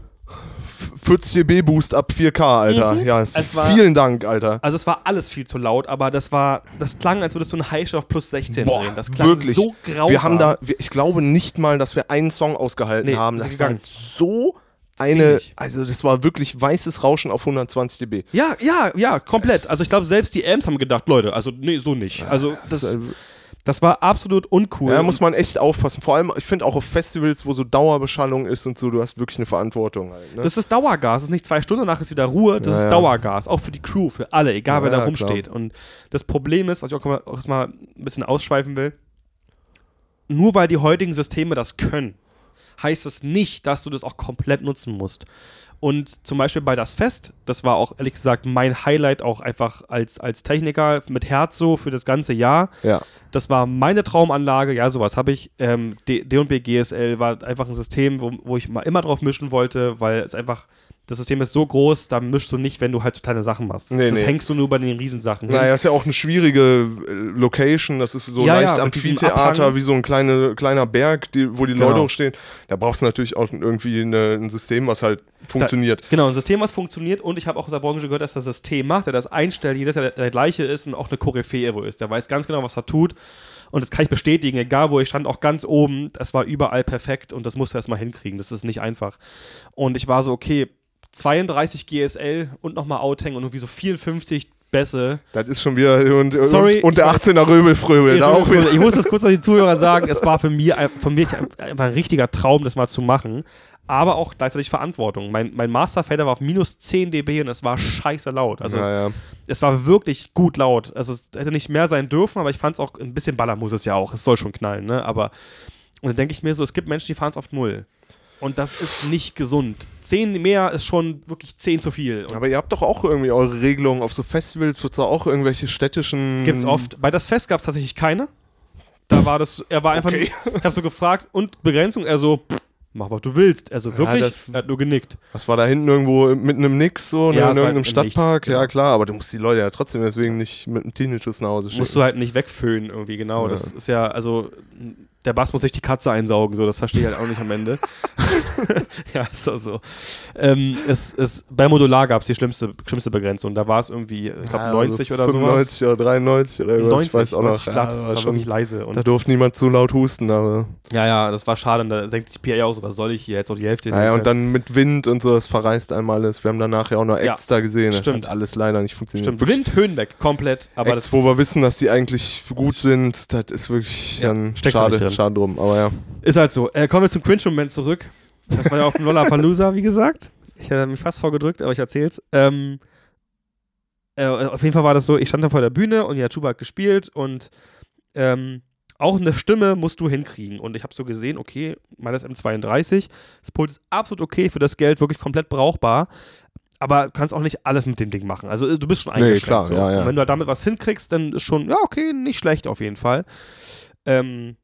40 dB Boost ab 4K, Alter. Mhm. Ja, Es war- vielen Dank, Alter. Also es war alles viel zu laut, aber das war, das klang, als würdest du einen Highschaft auf plus 16 Boah, drehen. Das klang wirklich. so grausam. Wir haben da, wir, ich glaube nicht mal, dass wir einen Song ausgehalten Nee, haben. Das war gegangen. so eine, also das war wirklich weißes Rauschen auf 120 dB. Ja, ja, ja, komplett. Also ich glaube, selbst die Amps haben gedacht, Leute, also nee, so nicht. Also das, äh, das war absolut uncool. Ja, muss man echt aufpassen. Vor allem, ich finde auch auf Festivals, wo so Dauerbeschallung ist und so, du hast wirklich eine Verantwortung halt. Ne? das ist Dauergas. Das ist nicht zwei Stunden, danach ist wieder Ruhe. Das Ja, ist ja. Dauergas. Auch für die Crew, für alle, egal wer da rumsteht. Und das Problem ist, was ich auch, auch mal ein bisschen ausschweifen will, nur weil die heutigen Systeme das können, heißt das nicht, dass du das auch komplett nutzen musst. Und zum Beispiel bei das Fest, das war auch ehrlich gesagt mein Highlight auch einfach als, als Techniker mit Herz so für das ganze Jahr. ja. Das war meine Traumanlage, ja, sowas habe ich. Ähm, D&B GSL war einfach ein System, wo, wo ich mal immer drauf mischen wollte, weil es einfach das System ist so groß, da mischst du nicht, wenn du halt so kleine Sachen machst. Nee, das nee. hängst du nur bei den Riesensachen hin. Naja, ist ja auch eine schwierige äh, Location. Das ist so Ja, leicht ja, Amphitheater, wie so ein kleine, kleiner Berg, die, wo die Genau. Leute hochstehen. Da brauchst du natürlich auch irgendwie eine, ein System, was halt funktioniert. Genau, ein System, was funktioniert und ich habe auch aus der Branche gehört, dass das System macht, der das einstellt, jedes Jahr der, der gleiche ist und auch eine Koryphäe wo ist. Der weiß ganz genau, was er tut und das kann ich bestätigen, egal wo ich stand, auch ganz oben, das war überall perfekt und das musste er erstmal hinkriegen, das ist nicht einfach. Und ich war so, okay, 32 GSL und nochmal Outhang und irgendwie so 54 Bässe. Das ist schon wieder und, Sorry, und, und der ich 18er Röbelfröbel. Wieder. Ich muss das kurz an die Zuhörer sagen, es war für mich, für mich einfach ein richtiger Traum, das mal zu machen. Aber auch gleichzeitig Verantwortung. Mein, mein Masterfader war auf minus 10 dB und es war scheiße laut. Also ja, ja. es, es war wirklich gut laut. Also es hätte nicht mehr sein dürfen, aber ich fand es auch ein bisschen Baller muss es ja auch. Es soll schon knallen, ne? Aber und dann denke ich mir so, es gibt Menschen, die fahren es auf null. Und das ist nicht gesund. 10 mehr ist schon wirklich 10 zu viel. Und Aber ihr habt doch auch irgendwie eure Regelungen auf so Festivals, wird es auch irgendwelche städtischen. Gibt's oft. Bei das Fest gab es tatsächlich keine. Da war das, er war einfach, Okay. ich habe so gefragt, und Begrenzung, er so, pff, mach was du willst. Also wirklich, das- er hat nur genickt. Was war da hinten irgendwo mitten im Nix, so Ja, in irgendeinem Stadtpark? Nichts, genau. Ja, klar, aber du musst die Leute ja trotzdem deswegen nicht mit einem Tinnitus nach Hause schicken. Musst du halt nicht wegföhnen irgendwie, genau. Ja. Das ist ja, also, der Bass muss sich die Katze einsaugen, so, das verstehe ich halt auch nicht am Ende. ja, ist doch so. Ähm, es, es, bei Modular gab es die schlimmste, schlimmste Begrenzung. Da war es irgendwie, ich glaube, Ja, 90 so oder sowas. 95 oder 93 oder irgendwas, 90, ich weiß auch noch. 90 glatt, Ja, das war war schon, wirklich leise. Und da durfte niemand zu laut husten, aber. ja, ja, das war schade. Und da senkt sich PA auch so, was soll ich hier? Jetzt auch die Hälfte. Naja, und dann mit Wind und so, das verreist einmal alles. Wir haben danach ja auch noch Ja, Acts da gesehen. Das stimmt. hat alles leider nicht funktioniert. Stimmt, Wind, Höhen weg, komplett. Aber Acts, wo wir wissen, dass die eigentlich gut sind, das ist wirklich Ja, dann schade. Schade drum. Aber ja. ist halt so. Äh, kommen wir zum Cringe-Moment zurück. Das war ja auf dem Lollapalooza, wie gesagt. Ich hätte mich fast vorgedrückt, aber ich erzähl's. Ähm, äh, auf jeden Fall war das so, ich stand da vor der Bühne und ja, Chuba hat gespielt und ähm, auch eine Stimme musst du hinkriegen. Und ich habe so gesehen, okay, meines M32, das Pult ist absolut okay, für das Geld wirklich komplett brauchbar. Aber du kannst auch nicht alles mit dem Ding machen. Also äh, du bist schon Nee, eingeschränkt. klar, so. ja, ja. Und wenn du damit was hinkriegst, dann ist schon, ja, okay, nicht schlecht auf jeden Fall. Ähm,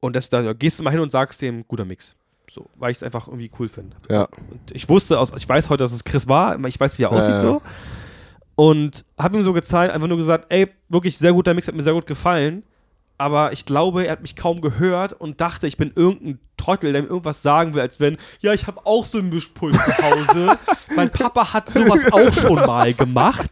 und das, da gehst du mal hin und sagst dem, guter Mix. So, weil ich es einfach irgendwie cool finde. Ja. Und ich wusste, aus, ich weiß heute, dass es Chris war, ich weiß, wie er Ja, aussieht ja. so. Und habe ihm so gezeigt, einfach nur gesagt, ey, wirklich sehr guter Mix, hat mir sehr gut gefallen. Aber ich glaube, er hat mich kaum gehört und dachte, ich bin irgendein Trottel, der mir irgendwas sagen will, als wenn, ja, ich habe auch so ein Mischpult zu Hause. mein Papa hat sowas auch schon mal gemacht.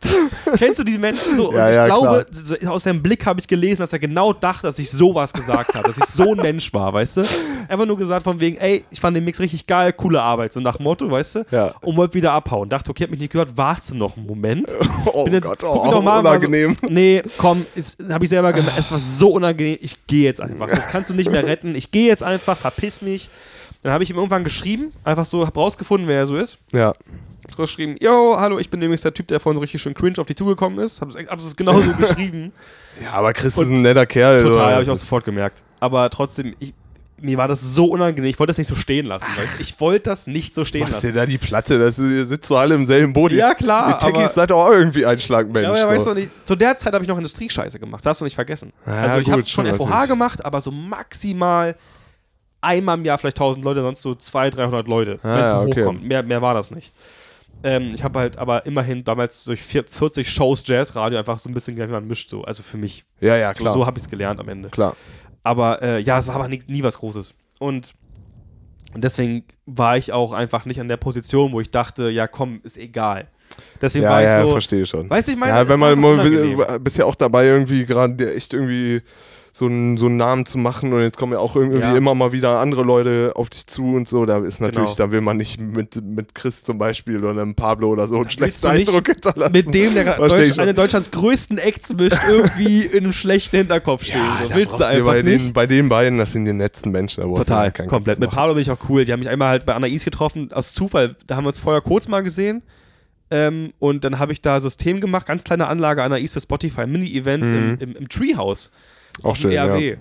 Kennst du die Menschen so? Und Ja, ich ja, glaube, so- aus seinem Blick habe ich gelesen, dass er genau dachte, dass ich sowas gesagt habe, dass ich so ein Mensch war, weißt du? Einfach nur gesagt von wegen, ey, ich fand den Mix richtig geil, coole Arbeit, so nach Motto, weißt du? Ja. Und wollte wieder abhauen. Dachte, okay, hab mich nicht gehört, warst du noch einen Moment? Oh Bin jetzt- Gott, oh, noch mal an, war so- unangenehm. Nee, komm, habe ich selber gemerkt, es war so unangenehm, ich gehe jetzt einfach. Das kannst du nicht mehr retten. Ich gehe jetzt einfach, verpiss mich. Dann habe ich ihm irgendwann geschrieben, einfach so, hab rausgefunden, wer er so ist. Ja. Hab geschrieben, yo, hallo, ich bin übrigens der Typ, der vorhin so richtig schön cringe auf dich zugekommen ist. Hab, hab es genauso geschrieben. ja, aber Chris Und ist ein netter Kerl. Total, habe ich auch sofort gemerkt. Aber trotzdem, ich, mir war das so unangenehm. Ich wollte das nicht so stehen lassen. Du? Ich wollte das nicht so stehen Machst dir lassen. da die Platte, das ist, ihr sitzt so alle im selben Boot. Ja, klar, Die Techies seid auch irgendwie ein Schlagmensch. Ja, aber so. weißt du nicht, zu der Zeit habe ich noch Industriescheiße gemacht. Das darfst du nicht vergessen. Ja, also ich habe schon schon FOH natürlich. gemacht, aber so maximal einmal im Jahr vielleicht 1000 Leute, sonst so 200, 300 Leute, Ah, wenn es ja, okay. hochkommt. Mehr, mehr war das nicht. Ähm, ich habe halt aber immerhin damals durch vier- 40 Shows Jazzradio einfach so ein bisschen gelernt, man mischt so. Also für mich. ja, ja, So, klar. so habe ich es gelernt am Ende. klar. Aber äh, ja, es war aber nie, nie was Großes. Und, deswegen war ich auch einfach nicht an der Position, wo ich dachte, ja komm, ist egal. Deswegen Ja, war ich ja, so. verstehe schon. Weißt du, ich meine, ja, wenn man unangenehm. bist ja auch dabei, irgendwie gerade echt irgendwie so einen, so einen Namen zu machen und jetzt kommen ja auch irgendwie Ja. immer mal wieder andere Leute auf dich zu und so. Da ist natürlich, Genau. da will man nicht mit, mit Chris zum Beispiel oder einem Pablo oder so einen schlechten Eindruck hinterlassen. mit dem, der Deutsch, schon. eine Deutschlands größten Acts mischt, irgendwie in einem schlechten Hinterkopf stehen. so. da willst du einfach bei nicht. Den, bei den beiden, das sind die netten Menschen. Da Total, ja komplett. Mit Pablo bin ich auch cool. Die haben mich einmal halt bei Anais getroffen, aus Zufall. Da haben wir uns vorher kurz mal gesehen. Ähm, und dann habe ich da System gemacht, ganz kleine Anlage Anais für Spotify, Mini-Event im, im, im Treehouse. Auch auf dem schön, ja. RW.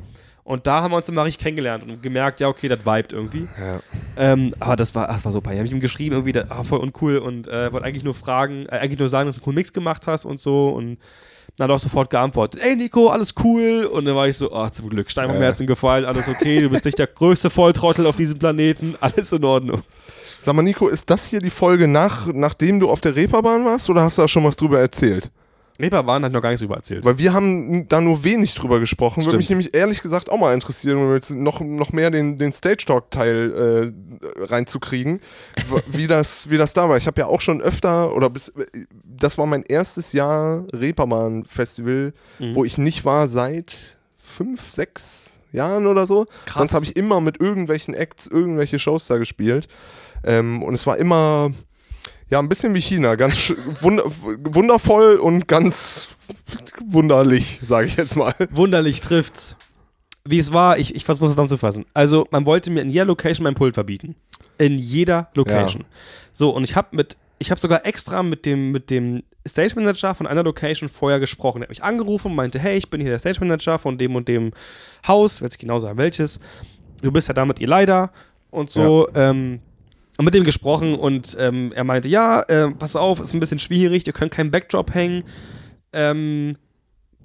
Und da haben wir uns dann mal richtig kennengelernt und gemerkt, ja, okay, das vibet irgendwie. Ja. Ähm, aber das war, das war super. Ich habe ihm geschrieben, irgendwie, da, ah, voll uncool und äh, wollte eigentlich nur fragen, äh, eigentlich nur sagen, dass du einen coolen Mix gemacht hast und so. Und dann hat er auch sofort geantwortet, ey Nico, alles cool. Und dann war ich so, oh, zum Glück, Stein vom Ja. Herzen gefallen, alles okay, du bist nicht der größte Volltrottel auf diesem Planeten, alles in Ordnung. Sag mal, Nico, ist das hier die Folge nach, nachdem du auf der Reeperbahn warst oder hast du da schon was drüber erzählt? Reeperbahn hat noch gar nichts drüber erzählt. Weil wir haben da nur wenig drüber gesprochen. Würde Stimmt. mich nämlich ehrlich gesagt auch mal interessieren, um jetzt noch, noch mehr den, den Stage Talk-Teil äh, reinzukriegen, wie das, wie das da war. Ich habe ja auch schon öfter, oder bis, das war mein erstes Jahr Reeperbahn-Festival, Mhm. wo ich nicht war seit fünf, sechs Jahren oder so. Krass. Sonst habe ich immer mit irgendwelchen Acts irgendwelche Shows da gespielt. Ähm, und es war immer, ja, ein bisschen wie China. Ganz wunder wundervoll und ganz wunderlich, sage ich jetzt mal. Wunderlich trifft's. Wie es war, ich, ich versuche es zusammenzufassen. Also, man wollte mir in jeder Location mein Pult verbieten. In jeder Location. So, und ich habe mit, ich habe sogar extra mit dem, mit dem Stage Manager von einer Location vorher gesprochen. Er hat mich angerufen und meinte, hey, ich bin hier der Stage Manager von dem und dem Haus, weiß ich genau sagen, welches. Du bist ja damit ihr leider und so. Ähm, und mit dem gesprochen und ähm, er meinte, ja, ähm, pass auf, ist ein bisschen schwierig, ihr könnt keinen Backdrop hängen. Ähm,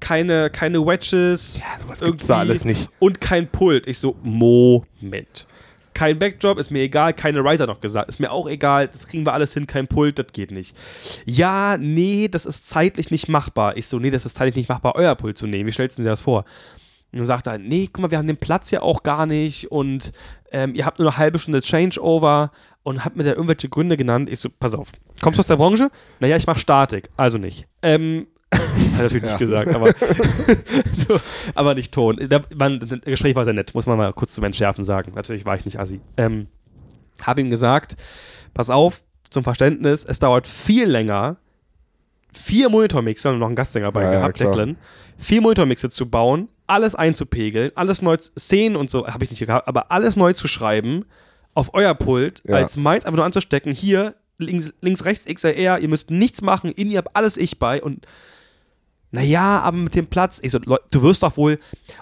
keine, keine Wedges. Ja, sowas gibt's da alles nicht. Und kein Pult. Ich so, Moment. Kein Backdrop, ist mir egal, keine Riser noch gesagt. Ist mir auch egal, das kriegen wir alles hin, kein Pult, das geht nicht. Ja, nee, das ist zeitlich nicht machbar. Ich so, nee, das ist zeitlich nicht machbar, euer Pult zu nehmen. Wie stellst du dir das vor? Und dann sagt er, nee, guck mal, wir haben den Platz ja auch gar nicht und ähm, ihr habt nur eine halbe Stunde Changeover und habt mir da irgendwelche Gründe genannt. Ich so, pass auf, kommst du aus der Branche? Naja, ich mach Statik, also nicht. Ähm, hat natürlich Ja. nicht gesagt, aber, so, aber nicht Ton. Da, man, das Gespräch war sehr nett, muss man mal kurz zum Entschärfen sagen. Natürlich war ich nicht assi. Ähm, habe ihm gesagt, pass auf, zum Verständnis, es dauert viel länger, vier Monitormixer und noch einen Gastsänger dabei Ja, ja, gehabt, klar. Declan, vier Monitormixe zu bauen, alles einzupegeln, alles neu, Szenen und so, habe ich nicht gehabt, aber alles neu zu schreiben, auf euer Pult, Ja. als meins einfach nur anzustecken, hier, links, links, rechts, XLR, ihr müsst nichts machen, in ihr habt alles ich bei. Und naja, aber mit dem Platz, ich so, Leute, du wirst doch wohl,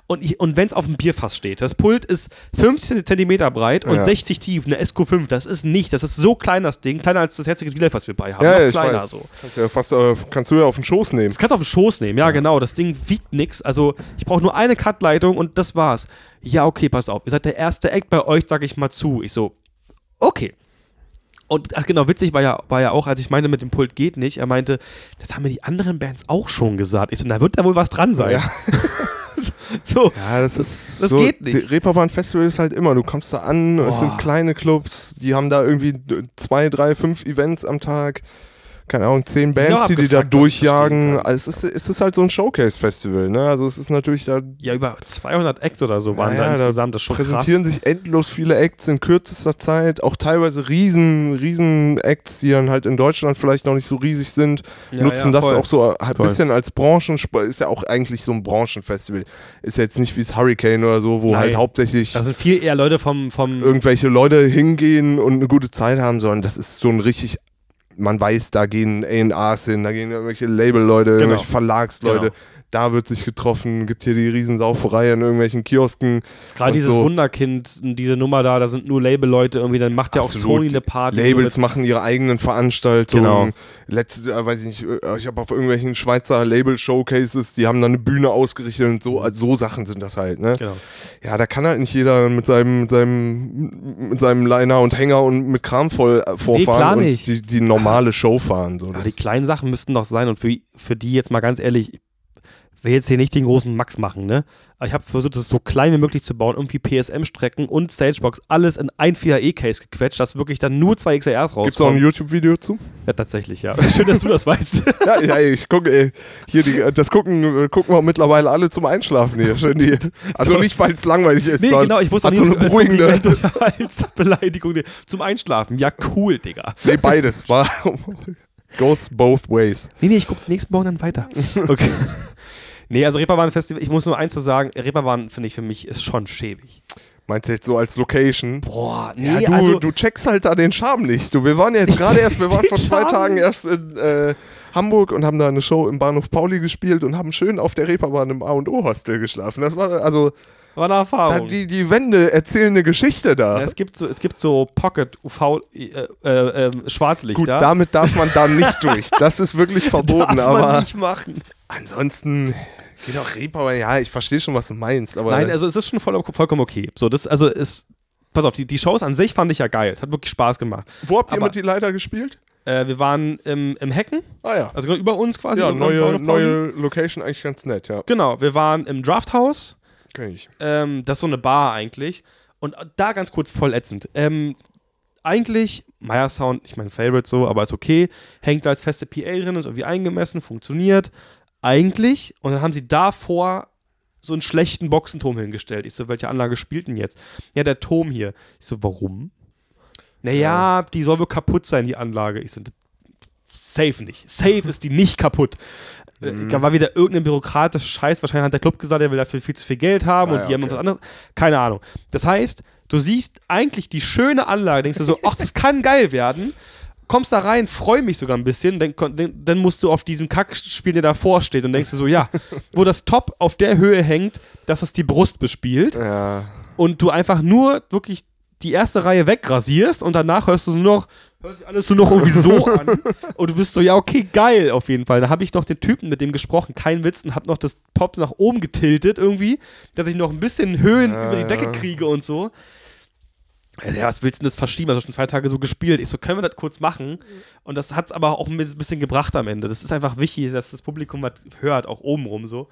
und, ich- und wenn es auf dem Bierfass steht, das Pult ist 50 Zentimeter breit und Ja. 60 tief, eine SQ5, das ist nicht, das ist so klein, das Ding, kleiner als das herzige Dealer, was wir bei haben, Ja, ja, ich kleiner weiß. so. Kannst, ja fast, äh, kannst du ja auf den Schoß nehmen. Das kannst du auf den Schoß nehmen, ja, genau. Das Ding wiegt nix. Also, ich brauche nur eine Cut-Leitung und das war's. Ja, okay, pass auf. Ihr seid der erste Act bei euch, sag ich mal zu. Ich so, okay. Und ach genau, witzig war ja, war ja auch, als ich meinte, mit dem Pult geht nicht, er meinte, das haben mir die anderen Bands auch schon gesagt. Ich so, da wird da wohl was dran sein. Ja. so. Ja, das ist. das so, geht nicht. Reeperbahn Festival ist halt immer, du kommst da an, es Boah. sind kleine Clubs, die haben da irgendwie zwei, drei, fünf Events am Tag. Keine Ahnung, zehn Bands, die die da durchjagen. Also es, ist, es ist halt so ein Showcase-Festival, ne? Also es ist natürlich da. Ja, über 200 Acts oder so waren Ja, da ja, da insgesamt. Das ist schon präsentieren krass. sich endlos viele Acts in kürzester Zeit, auch teilweise riesen, riesen Acts, die dann halt in Deutschland vielleicht noch nicht so riesig sind, Ja, nutzen ja, das auch so ein bisschen als Branchen, ist ja auch eigentlich so ein Branchenfestival. Ist ja jetzt nicht wie das Hurricane oder so, wo Nein. halt hauptsächlich Das sind viel eher Leute vom, vom irgendwelche Leute hingehen und eine gute Zeit haben, sondern das ist so ein richtig, man weiß, da gehen A&Rs hin, da gehen irgendwelche Label-Leute, Genau. irgendwelche Verlagsleute, Genau. Da wird sich getroffen, gibt hier die Riesensauferei in irgendwelchen Kiosken. Gerade dieses so. Wunderkind, diese Nummer da, da sind nur Label-Leute irgendwie, dann macht ja auch. Sony eine Party. Labels machen ihre eigenen Veranstaltungen. Genau. Letzte, äh, weiß ich nicht, äh, ich habe auf irgendwelchen Schweizer Label-Showcases, die haben dann eine Bühne ausgerichtet und so, also so Sachen sind das halt, ne? Genau. Ja, da kann halt nicht jeder mit seinem, mit seinem, mit seinem Liner und Hänger und mit Kram voll äh, vorfahren klar und nicht. Die, die normale Show fahren. So. Aber Das, die kleinen Sachen müssten doch sein und für, für die jetzt mal ganz ehrlich, ich will jetzt hier nicht den großen Max machen, ne? Aber ich habe versucht, es so klein wie möglich zu bauen, irgendwie PSM-Strecken und Stagebox, alles in ein 4E-Case gequetscht, dass wirklich dann nur zwei XLRs Gibt's auch ein rauskommen. YouTube-Video zu? Ja, tatsächlich, ja. Schön, dass du das weißt. ja, ja, ich gucke, ey, hier, die, das gucken, äh, gucken wir mittlerweile alle zum Einschlafen hier. Schön die, also nicht, weil es langweilig ist, nee, sondern genau, ich wusste auch hat nicht, eine das beruhigende. Als Beleidigung zum Einschlafen. Ja, cool, Digga. Nee, beides. War, goes both ways. Nee, nee, ich gucke nächsten Morgen dann weiter. Okay. Nee, also Reeperbahn Festival, ich muss nur eins zu sagen, Reeperbahn finde ich für mich ist schon schäbig. Meinst du jetzt so als Location? Boah, nee, Ja, du, also du checkst halt da den Charme nicht. Du, wir waren jetzt gerade erst, wir waren vor zwei Charme Tagen erst in äh, Hamburg und haben da eine Show im Bahnhof Pauli gespielt und haben schön auf der Reeperbahn im A&O-Hostel geschlafen. Das war also, war eine Erfahrung. die, die Wände erzählen eine Geschichte da. ja, es gibt so, es gibt so Pocket UV äh, äh, äh, Schwarzlichter. Gut, damit darf man da nicht durch. Das ist wirklich verboten, Darf aber man nicht machen. Ansonsten geht auch Reeperbahn. Ja, ich verstehe schon, was du meinst, aber Nein, also es ist schon voll, vollkommen okay. So, das, also es pass auf, die, die Shows an sich fand ich ja geil. Es hat wirklich Spaß gemacht. Wo habt ihr Aber- mit die Leiter gespielt? Äh, wir waren im, im Hecken, Ah ja. also genau über uns quasi. Ja, neue, neue Location, eigentlich ganz nett, ja. Genau, wir waren im Drafthaus. Kenn ich. Ähm, das ist so eine Bar eigentlich. Und da ganz kurz voll ätzend. Ähm, eigentlich, Meyer Sound, ich mein Favorite so, aber ist okay. Hängt da als feste PA drin, ist irgendwie eingemessen, funktioniert. Eigentlich. Und dann haben sie davor so einen schlechten Boxenturm hingestellt. Ich so, welche Anlage spielt denn jetzt? Ja, der Turm hier. Ich so, warum? Naja, die soll wohl kaputt sein, die Anlage. Ich so, safe nicht. Safe ist die nicht kaputt. Äh, Da war wieder irgendein bürokratischer Scheiß. Wahrscheinlich hat der Club gesagt, er will dafür viel zu viel Geld haben Ah und ja, die haben okay. was anderes. Keine Ahnung. Das heißt, du siehst eigentlich die schöne Anlage, denkst du so, ach, das kann geil werden. Kommst da rein, freu mich sogar ein bisschen, dann, dann, musst du auf diesem Kackspiel, der davor steht und denkst du so, ja, wo das Top auf der Höhe hängt, dass es die Brust bespielt Ja. und du einfach nur wirklich die erste Reihe wegrasierst und danach hörst du nur noch, hört sich alles nur noch irgendwie so an und du bist so, ja, okay, geil auf jeden Fall. Da habe ich noch den Typen mit dem gesprochen, kein Witz, und habe noch das Pop nach oben getiltet irgendwie, dass ich noch ein bisschen Höhen Ja, über die Decke kriege und so. Ja, was willst du denn das verschieben? Also schon zwei Tage so gespielt. Ich so, können wir das kurz machen? Und das hat es aber auch ein bisschen gebracht am Ende. Das ist einfach wichtig, dass das Publikum was hört, auch obenrum so.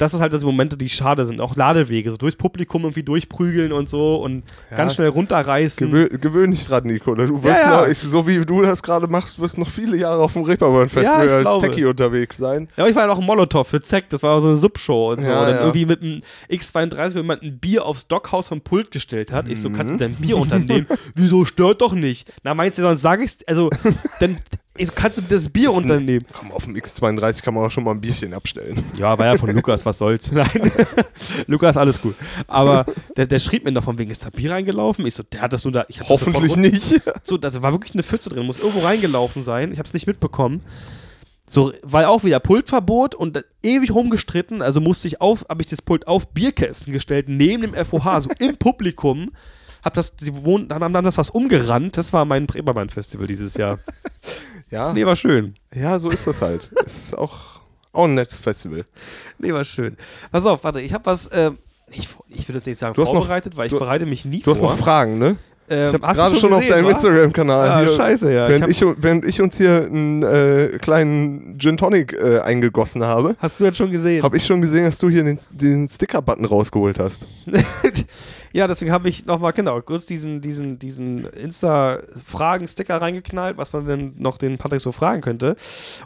Das ist halt diese Momente, die schade sind. Auch Ladewege, so durchs Publikum irgendwie durchprügeln und so und Ja. ganz schnell runterreißen. Gewö gewöhn dich dran, Nico. ne? Du wirst Ja, ja. Noch, ich, so wie du das gerade machst, wirst noch viele Jahre auf dem Reeperbahn Ja, als glaube. Techie unterwegs sein. Ja, aber ich war ja noch ein Molotow für Zeck, das war so eine Subshow und so. Ja, und dann irgendwie mit einem X32, wo jemand ein Bier aufs Dockhaus vom Pult gestellt hat. Ich so, kannst du dein Bier unternehmen? Wieso stört doch nicht? Na, meinst du, sonst sag ich's, also, dann ich so, kannst du das Bier unternehmen? Komm, auf dem X32 kann man auch schon mal ein Bierchen abstellen. Ja, war ja von Lukas, was soll's. Nein. Lukas, alles gut. Aber der, der schrieb mir noch von wegen, ist da Bier reingelaufen? Ich so, der hat das nur da. Ich hab das Hoffentlich sofort- nicht. So, da war wirklich eine Pfütze drin, muss irgendwo reingelaufen sein. Ich habe es nicht mitbekommen. So, weil auch wieder Pultverbot und ewig rumgestritten. Also musste ich auf, habe ich das Pult auf Bierkästen gestellt, neben dem FOH, so im Publikum. Hab das, sie wohnen, haben dann das was umgerannt. Das war mein Bremermann-Festival dieses Jahr. Ja, Nee, war schön. ja so ist das halt. ist auch, auch ein nettes Festival. Nee, war schön. Pass auf, warte, ich habe was, ähm, ich, ich will das nicht sagen Du hast noch- vorbereitet, weil ich du- bereite mich nie Du hast vor. noch Fragen, ne? Ähm, Ich habe gerade schon auf gesehen, deinem wa? Instagram-Kanal Ah, hier. scheiße, ja. Ich Während hab, ich, während ich uns hier einen äh, kleinen Gin Tonic äh, eingegossen habe, hast du jetzt schon gesehen? habe ich schon gesehen, dass du hier den, den Sticker-Button rausgeholt hast. ja, deswegen habe ich nochmal, genau, kurz diesen, diesen, diesen Insta-Fragen-Sticker reingeknallt, was man denn noch den Patrick so fragen könnte.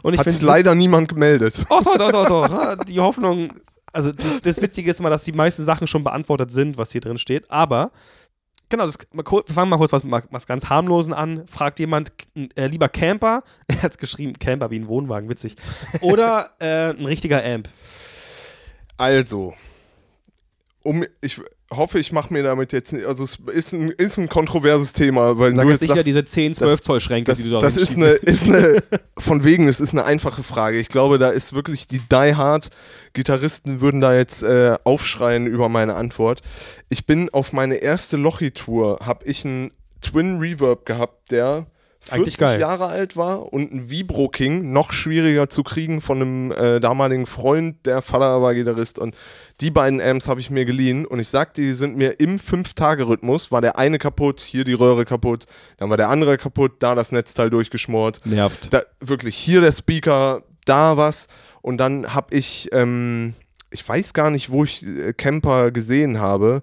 Und ich Hat sich leider niemand gemeldet. Oh, doch, doch, doch, doch. Die Hoffnung. Also, das, das Witzige ist immer, dass die meisten Sachen schon beantwortet sind, was hier drin steht. Aber, genau, das, mal wir fangen mal kurz was, was ganz harmlosen an. Fragt jemand, äh, lieber Camper, er hat es geschrieben, Camper wie ein Wohnwagen, witzig. Oder äh, ein richtiger Amp. Also, um, ich hoffe, ich mache mir damit jetzt nicht, also es ist ein, ist ein kontroverses Thema, weil Sag du jetzt sicher sagst, diese 10, 12 Zoll Schränke, das, die du da das ist eine, ist eine, von wegen, es ist eine einfache Frage. Ich glaube, da ist wirklich die Die Hard Gitarristen würden da jetzt äh, aufschreien über meine Antwort. Ich bin auf meine erste Lochi-Tour, habe ich einen Twin Reverb gehabt, der 40 geil. Jahre alt war und ein Vibro King, noch schwieriger zu kriegen von einem äh, damaligen Freund, der Vater war Gitarrist und die beiden Amps habe ich mir geliehen und ich sag dir, die sind mir im 5-Tage-Rhythmus, war der eine kaputt, hier die Röhre kaputt, dann war der andere kaputt, da das Netzteil durchgeschmort, Nervt. da, wirklich hier der Speaker, da was und dann habe ich, ähm, ich weiß gar nicht, wo ich äh, Camper gesehen habe,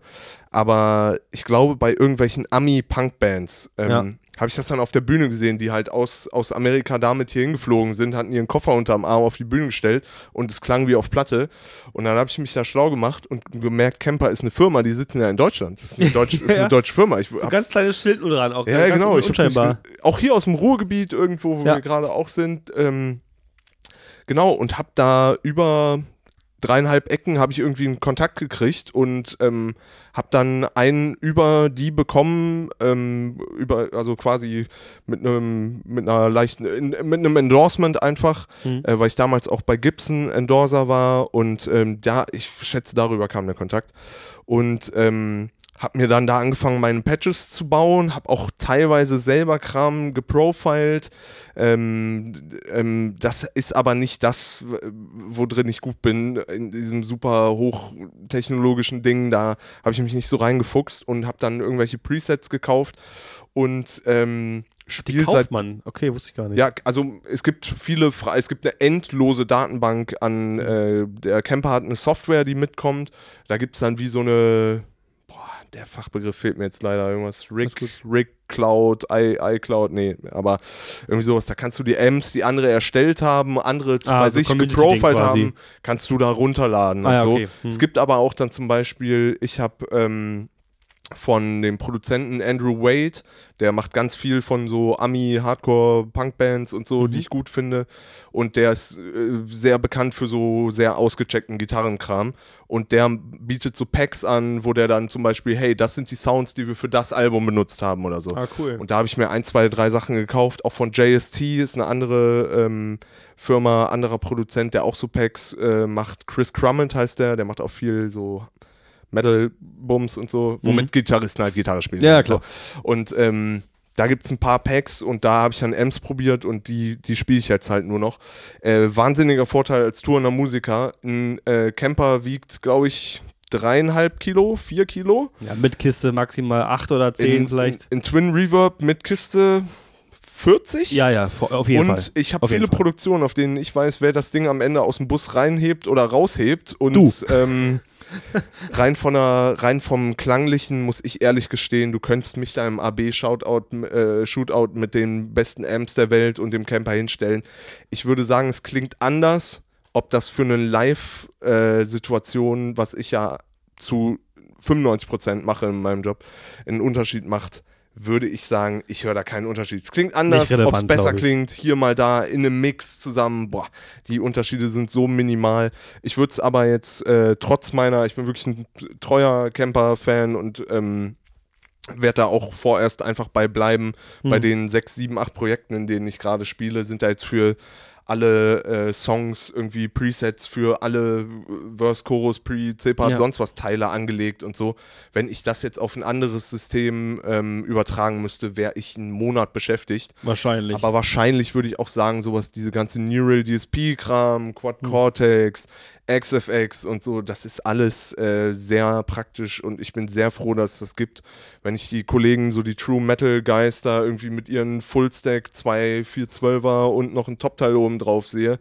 aber ich glaube bei irgendwelchen Ami-Punk-Bands ähm, Ja. Habe ich das dann auf der Bühne gesehen, die halt aus, aus Amerika damit hier hingeflogen sind, hatten ihren Koffer unterm Arm auf die Bühne gestellt und es klang wie auf Platte und dann habe ich mich da schlau gemacht und gemerkt, Camper ist eine Firma, die sitzen ja in Deutschland, das ist eine, Deutsch, ist Ja. eine deutsche Firma. Ich So ganz kleines Schild nur dran, auch ja, genau. Ich nicht unscheinbar. auch hier aus dem Ruhrgebiet irgendwo, wo Ja. wir gerade auch sind. Ähm, genau, und hab da über dreieinhalb Ecken habe ich irgendwie einen Kontakt gekriegt und ähm, habe dann einen über die bekommen, ähm, über, also quasi mit einem mit einer leichten, in, mit einem Endorsement einfach, Mhm. äh, weil ich damals auch bei Gibson Endorser war und ähm, ja, ich schätze, darüber kam der Kontakt. Und ähm, Hab mir dann da angefangen, meine Patches zu bauen, hab auch teilweise selber Kram geprofiled. Ähm, ähm, das ist aber nicht das, wo drin ich gut bin, in diesem super hochtechnologischen Ding. Da habe ich mich nicht so reingefuchst und habe dann irgendwelche Presets gekauft und ähm, spielt seit man. Okay, wusste ich gar nicht. ja, also es gibt viele, Fra es gibt eine endlose Datenbank an, äh, der Camper hat eine Software, die mitkommt. Da gibt es dann wie so eine, der Fachbegriff fehlt mir jetzt leider, irgendwas, Rick, Rick Cloud, I, iCloud, nee, aber irgendwie sowas, da kannst du die Amps, die andere erstellt haben, andere zu- Ah, bei so sich geprofiled haben, kannst du da runterladen Ah, ja, so. okay. Hm. Es gibt aber auch dann zum Beispiel, ich habe ähm, von dem Produzenten Andrew Wade, der macht ganz viel von so Ami-Hardcore-Punk-Bands und so, Mhm. die ich gut finde. Und der ist äh, sehr bekannt für so sehr ausgecheckten Gitarrenkram. Und der bietet so Packs an, wo der dann zum Beispiel, hey, das sind die Sounds, die wir für das Album benutzt haben oder so. Ah, cool. Und da habe ich mir ein, zwei, drei Sachen gekauft. Auch von JST ist eine andere ähm, Firma, anderer Produzent, der auch so Packs äh, macht. Chris Crummett heißt der, der macht auch viel so Metal-Bums und so, womit Gitarristen halt Gitarre spielen. Mhm. Ja, und klar. So. Und ähm, da gibt es ein paar Packs und da habe ich dann Amps probiert und die, die spiele ich jetzt halt nur noch. Äh, wahnsinniger Vorteil als tourender Musiker. Ein äh, Camper wiegt, glaube ich, dreieinhalb Kilo, vier Kilo. Ja, mit Kiste maximal 8 oder 10 in, vielleicht. In, in Twin Reverb mit Kiste 40. ja, ja, auf jeden und Fall. ich habe viele. Produktionen, auf denen ich weiß, wer das Ding am Ende aus dem Bus reinhebt oder raushebt. Und Du. Ähm, rein, von der, rein vom Klanglichen muss ich ehrlich gestehen, du könntest mich da im AB-Shootout äh, Shootout mit den besten Amps der Welt und dem Camper hinstellen. Ich würde sagen, es klingt anders. Ob das für eine Live-Situation, was ich ja zu 95% mache in meinem Job, einen Unterschied macht, würde ich sagen, ich höre da keinen Unterschied. Es klingt anders, ob es besser klingt, hier mal da in einem Mix zusammen. Boah, die Unterschiede sind so minimal. Ich würde es aber jetzt äh, trotz meiner, ich bin wirklich ein treuer Camper-Fan und ähm, werde da auch vorerst einfach bei bleiben. Bei Hm. den sechs, sieben, acht Projekten, in denen ich gerade spiele, sind da jetzt für alle äh, Songs irgendwie Presets für alle äh, Verse, Chorus, Pre, C-Part, Ja. sonst was Teile angelegt und so. Wenn ich das jetzt auf ein anderes System ähm, übertragen müsste, wäre ich einen Monat beschäftigt. Wahrscheinlich. Aber wahrscheinlich würde ich auch sagen, sowas, diese ganze Neural DSP-Kram, Quad Hm. Cortex, XFX und so, das ist alles äh, sehr praktisch und ich bin sehr froh, dass es das gibt. Wenn ich die Kollegen, so die True Metal da irgendwie mit ihren Fullstack 2 412er und noch ein Topteil oben drauf sehe,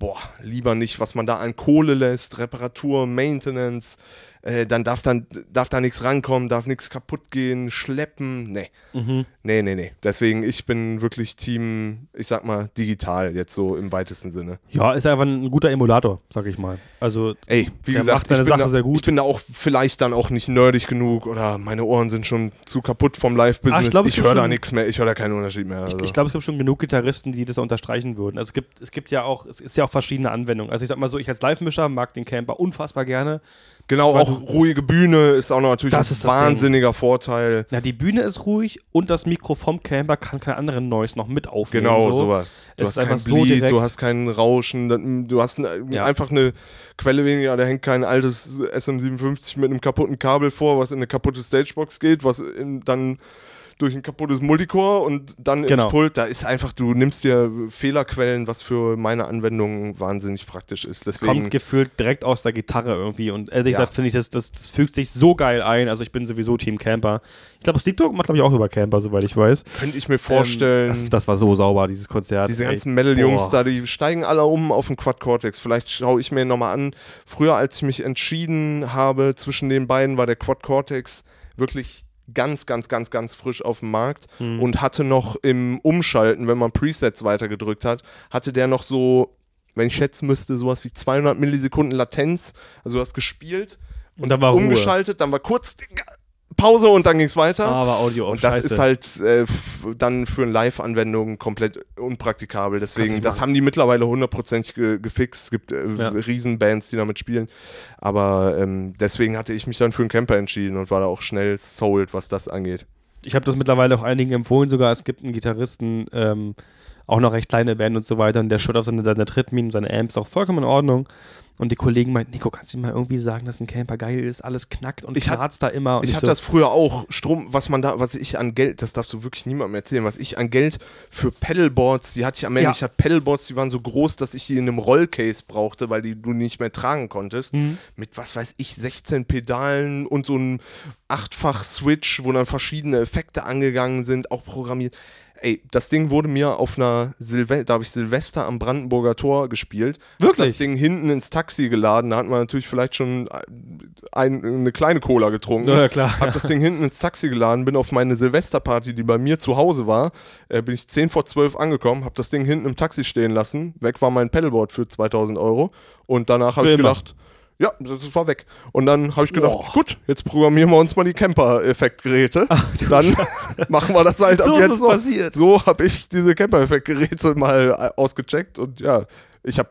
boah, lieber nicht, was man da an Kohle lässt, Reparatur, Maintenance, äh, dann darf dann darf da nichts rankommen, darf nichts kaputt gehen, schleppen, nee. mhm. Nee, nee, nee. Deswegen, ich bin wirklich Team, ich sag mal, digital, jetzt so im weitesten Sinne. Ja, ist einfach ein guter Emulator, sag ich mal. Also, Ey, wie gesagt, macht seine ich, bin Sache da, sehr gut. ich bin da auch vielleicht dann auch nicht nerdig genug oder meine Ohren sind schon zu kaputt vom Live-Business. Ach, ich glaub, ich höre da nichts mehr, ich höre da keinen Unterschied mehr. Also. Ich, ich glaube, es gibt schon genug Gitarristen, die das unterstreichen würden. Also es gibt, es gibt ja auch, es ist ja auch verschiedene Anwendungen. Also ich sag mal so, ich als Live-Mischer mag den Camper unfassbar gerne. Genau, weil auch ruhige Bühne ist auch noch natürlich Das ein wahnsinniger Vorteil. Ja, die Bühne ist ruhig und das Mikro vom Camper kann keine anderen Noise noch mit aufnehmen. Genau, so. sowas. Du Es hast ist kein einfach so Bleed, direkt. du hast keinen Rauschen, dann- du hast ein, Ja. einfach eine Quelle weniger, da hängt kein altes SM57 mit einem kaputten Kabel vor, was in eine kaputte Stagebox geht, was in, dann durch ein kaputtes Multicore und dann Genau. ins Pult. Da ist einfach, du nimmst dir Fehlerquellen, was für meine Anwendung wahnsinnig praktisch ist. Deswegen, Kommt gefühlt direkt aus der Gitarre irgendwie. Und ehrlich Ja. gesagt finde ich, das, das, das fügt sich so geil ein. Also ich bin sowieso Team Camper. Ich glaube, Sleep Dog macht, glaube ich, auch über Camper, soweit ich weiß. könnte ich mir vorstellen. Ähm, das, das war so sauber, dieses Konzert. Diese ganzen Metal-Jungs da, die steigen alle um auf den Quad Cortex. Vielleicht schaue ich mir nochmal an. Früher, als ich mich entschieden habe zwischen den beiden, war der Quad Cortex wirklich ganz, ganz, ganz, ganz frisch auf dem Markt Hm. und hatte noch im Umschalten, wenn man Presets weitergedrückt hat, hatte der noch so, wenn ich schätzen müsste, sowas wie 200 Millisekunden Latenz. Also du hast gespielt Und dann war Ruhe. umgeschaltet, dann war kurz Pause und dann ging es weiter. Aber Audio auf Und das Scheiße. ist halt äh, dann für eine Live-Anwendung komplett unpraktikabel. Deswegen, das haben die mittlerweile hundertprozentig ge gefixt. Es gibt äh, Ja. Riesenbands, die damit spielen. Aber ähm, deswegen hatte ich mich dann für einen Camper entschieden und war da auch schnell sold, was das angeht. Ich habe das mittlerweile auch einigen empfohlen, sogar es gibt einen Gitarristen, ähm, auch noch recht kleine Band und so weiter, und der schwört auf seine, seine Trittminen, seine Amps auch vollkommen in Ordnung. Und die Kollegen meinten, Nico, kannst du mir mal irgendwie sagen, dass ein Camper geil ist, alles knackt und Ich knarzt da immer. Und Ich hatte so, das früher auch, Strom, was man da, was ich an Geld, das darfst du wirklich niemandem erzählen, was ich an Geld für Pedalboards, die hatte ich am Ende, Ja. ich hatte Pedalboards, die waren so groß, dass ich die in einem Rollcase brauchte, weil die du nicht mehr tragen konntest. Mhm. Mit, was weiß ich, 16 Pedalen und so einem Achtfach-Switch, wo dann verschiedene Effekte angegangen sind, auch programmiert. Ey, das Ding wurde mir auf einer Silvester, da habe ich Silvester am Brandenburger Tor gespielt. Wirklich? das Ding hinten ins Taxi geladen. Da hat man natürlich vielleicht schon ein, eine kleine Cola getrunken. Na ja, klar. Hab das Ding hinten ins Taxi geladen, bin auf meine Silvesterparty, die bei mir zu Hause war, äh, bin ich 10 vor 12 angekommen, hab das Ding hinten im Taxi stehen lassen. Weg war mein Pedalboard für 2000 Euro. Und danach habe ich gedacht, ja, das war weg. Und dann habe ich gedacht, Boah. gut, jetzt programmieren wir uns mal die Camper-Effektgeräte. Dann machen wir das halt So ab ist jetzt es noch. passiert. So habe ich diese Camper-Effektgeräte mal äh, ausgecheckt und ja, ich habe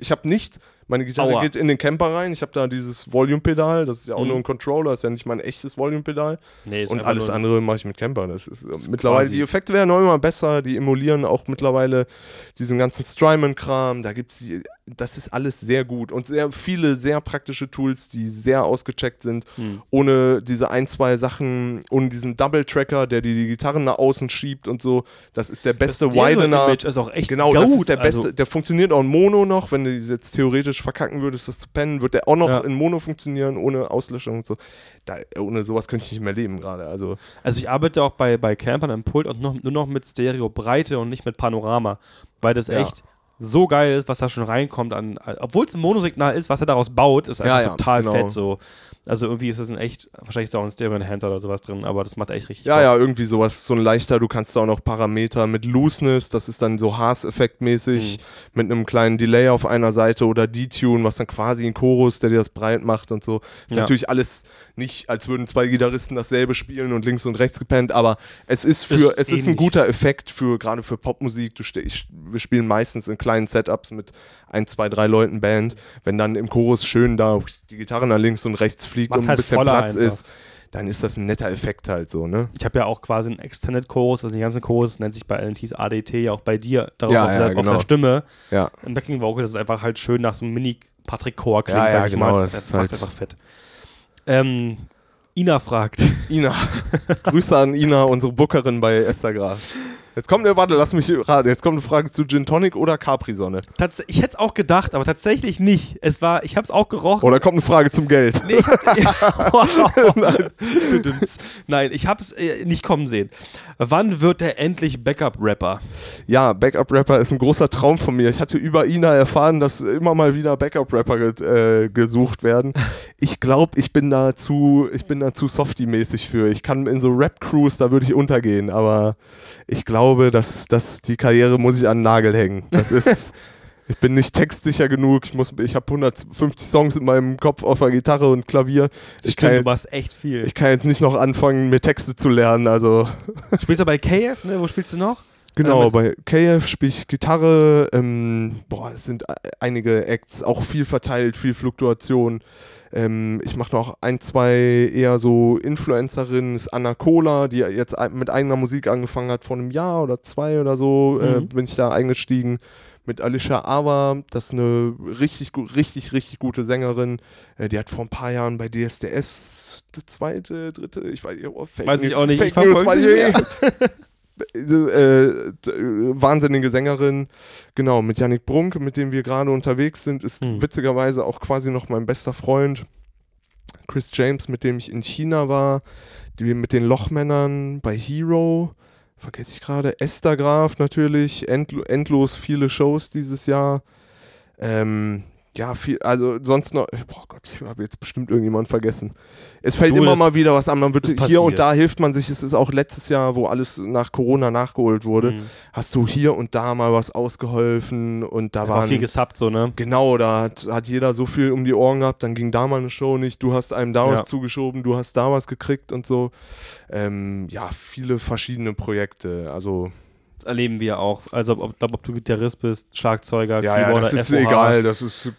ich hab nichts. Meine Gitarre Aua. geht in den Camper rein. Ich habe da dieses Volume-Pedal, das ist ja auch Mhm. nur ein Controller, ist ja nicht mein echtes Volume-Pedal. Nee, ist Und alles andere mache ich mit Camper. Das ist, äh, mittlerweile, quasi- die Effekte werden auch immer besser, die emulieren auch mittlerweile diesen ganzen Strymon-Kram. Da gibt's die, das ist alles sehr gut und sehr viele sehr praktische Tools, die sehr ausgecheckt sind, Hm. ohne diese ein, zwei Sachen, ohne diesen Double-Tracker, der die, Gitarren nach außen schiebt und so. Das ist der beste Das Stereo Widener. Image ist auch echt Genau, gut. das ist der beste. Also, der funktioniert auch in Mono noch. Wenn du jetzt theoretisch verkacken würdest, das zu pennen, wird der auch noch Ja. in Mono funktionieren, ohne Auslöschung und so. Da, ohne sowas könnte ich nicht mehr leben gerade. Also, also ich arbeite auch bei, bei Campern am Pult und noch, nur noch mit Stereo-Breite und nicht mit Panorama, weil das Ja. echt so geil ist, was da schon reinkommt an, obwohl es ein Monosignal ist, was er daraus baut, ist einfach Ja, ja, total genau. fett so. Also irgendwie ist das ein echt, wahrscheinlich ist auch ein Stereo-Enhancer oder sowas drin, aber das macht echt richtig ja, Bock. ja, irgendwie sowas. So ein leichter, du kannst da auch noch Parameter mit Looseness, das ist dann so Haas-Effekt-mäßig, Mhm. mit einem kleinen Delay auf einer Seite oder Detune, was dann quasi ein Chorus, der dir das breit macht und so. Ist Ja. natürlich alles nicht, als würden zwei Gitarristen dasselbe spielen und links und rechts gepennt, aber es ist für, Ist es ist ein ähnlich. guter Effekt für, gerade für Popmusik. Du ich, wir spielen meistens in kleinen Setups mit ein, zwei, drei Leuten Band. Wenn dann im Chorus schön da die Gitarre nach links und rechts fliegt Macht's und ein halt bisschen Platz einfach. ist, dann ist das ein netter Effekt halt so, ne? Ich habe ja auch quasi einen Extended Chorus, also den ganzen Chorus nennt sich bei LNTs ADT, ja auch bei dir, darauf Ja, auf, ja, der, auf genau. der Stimme. Ja. Im Backing Vocal das ist einfach halt schön nach so einem Mini-Patrick-Chor klingt, Ja, ja, sag ich genau, mal. das Das, macht halt- einfach fett. Ähm, Ina fragt, Ina. Grüße an Ina, unsere Bookerin bei Esther Gras. Jetzt kommt eine, warte, lass mich raten. Jetzt kommt eine Frage zu Gin Tonic oder Capri-Sonne. tats- ich hätte es auch gedacht, aber tatsächlich nicht. Es war, ich habe es auch gerochen. Oder kommt eine Frage zum Geld. Nee, ich hab, Nein. Nein, ich habe es äh, nicht kommen sehen. Wann wird er endlich Backup-Rapper? Ja, Backup-Rapper ist ein großer Traum von mir. Ich hatte über Ina erfahren, dass immer mal wieder Backup-Rapper ge äh, gesucht werden. Ich glaube, ich bin da zu, ich bin da zu softy-mäßig für. Ich kann in so Rap-Crews, da würde ich untergehen, aber ich glaube, dass, dass die Karriere muss ich an den Nagel hängen. Das ist. Ich bin nicht textsicher genug. Ich, muss- ich habe 150 Songs in meinem Kopf auf der Gitarre und Klavier. Ich kann, Stimmt, du jetzt, machst echt viel. ich kann jetzt nicht noch anfangen, mir Texte zu lernen. Also Spielst du bei KF, ne? Wo spielst du noch? Genau, Ähm, bei KF spiele ich Gitarre. Ähm, boah, es sind e- einige Acts, auch viel verteilt, viel Fluktuation. Ähm, ich mache noch ein, zwei eher so Influencerinnen. Das ist Anna Cola, die jetzt mit eigener Musik angefangen hat vor einem Jahr oder zwei oder so, äh, Mhm. bin ich da eingestiegen. Mit Alicia Ava, das ist eine richtig, richtig, richtig gute Sängerin. Äh, die hat vor ein paar Jahren bei DSDS die zweite, dritte, ich weiß, oh, Fake Weiß ich auch nicht, ich Fake News, äh, d- wahnsinnige Sängerin, genau, mit Yannick Brunk, mit dem wir gerade unterwegs sind, ist Hm. witzigerweise auch quasi noch mein bester Freund. Chris James, mit dem ich in China war, die mit den Lochmännern bei Hero, vergesse ich gerade, Esther Graf natürlich, endlo endlos viele Shows dieses Jahr. Ähm, ja, viel, also sonst noch, boah Gott, ich habe jetzt bestimmt irgendjemand vergessen. Es fällt Du, immer mal wieder was an, man wird hier und passiert. da hilft man sich, es ist auch letztes Jahr, wo alles nach Corona nachgeholt wurde, Mhm. hast du hier und da mal was ausgeholfen und da waren viel gesubbt, so, ne? Genau, da hat, hat jeder so viel um die Ohren gehabt, dann ging da mal eine Show nicht, du hast einem da Ja. was zugeschoben, du hast da was gekriegt und so. Ähm, ja, viele verschiedene Projekte. Also, Das erleben wir auch. Also, ob, ob, ob du Gitarrist bist, Schlagzeuger, ja, ja, Keyboarder, das ist FOH. egal, das ist,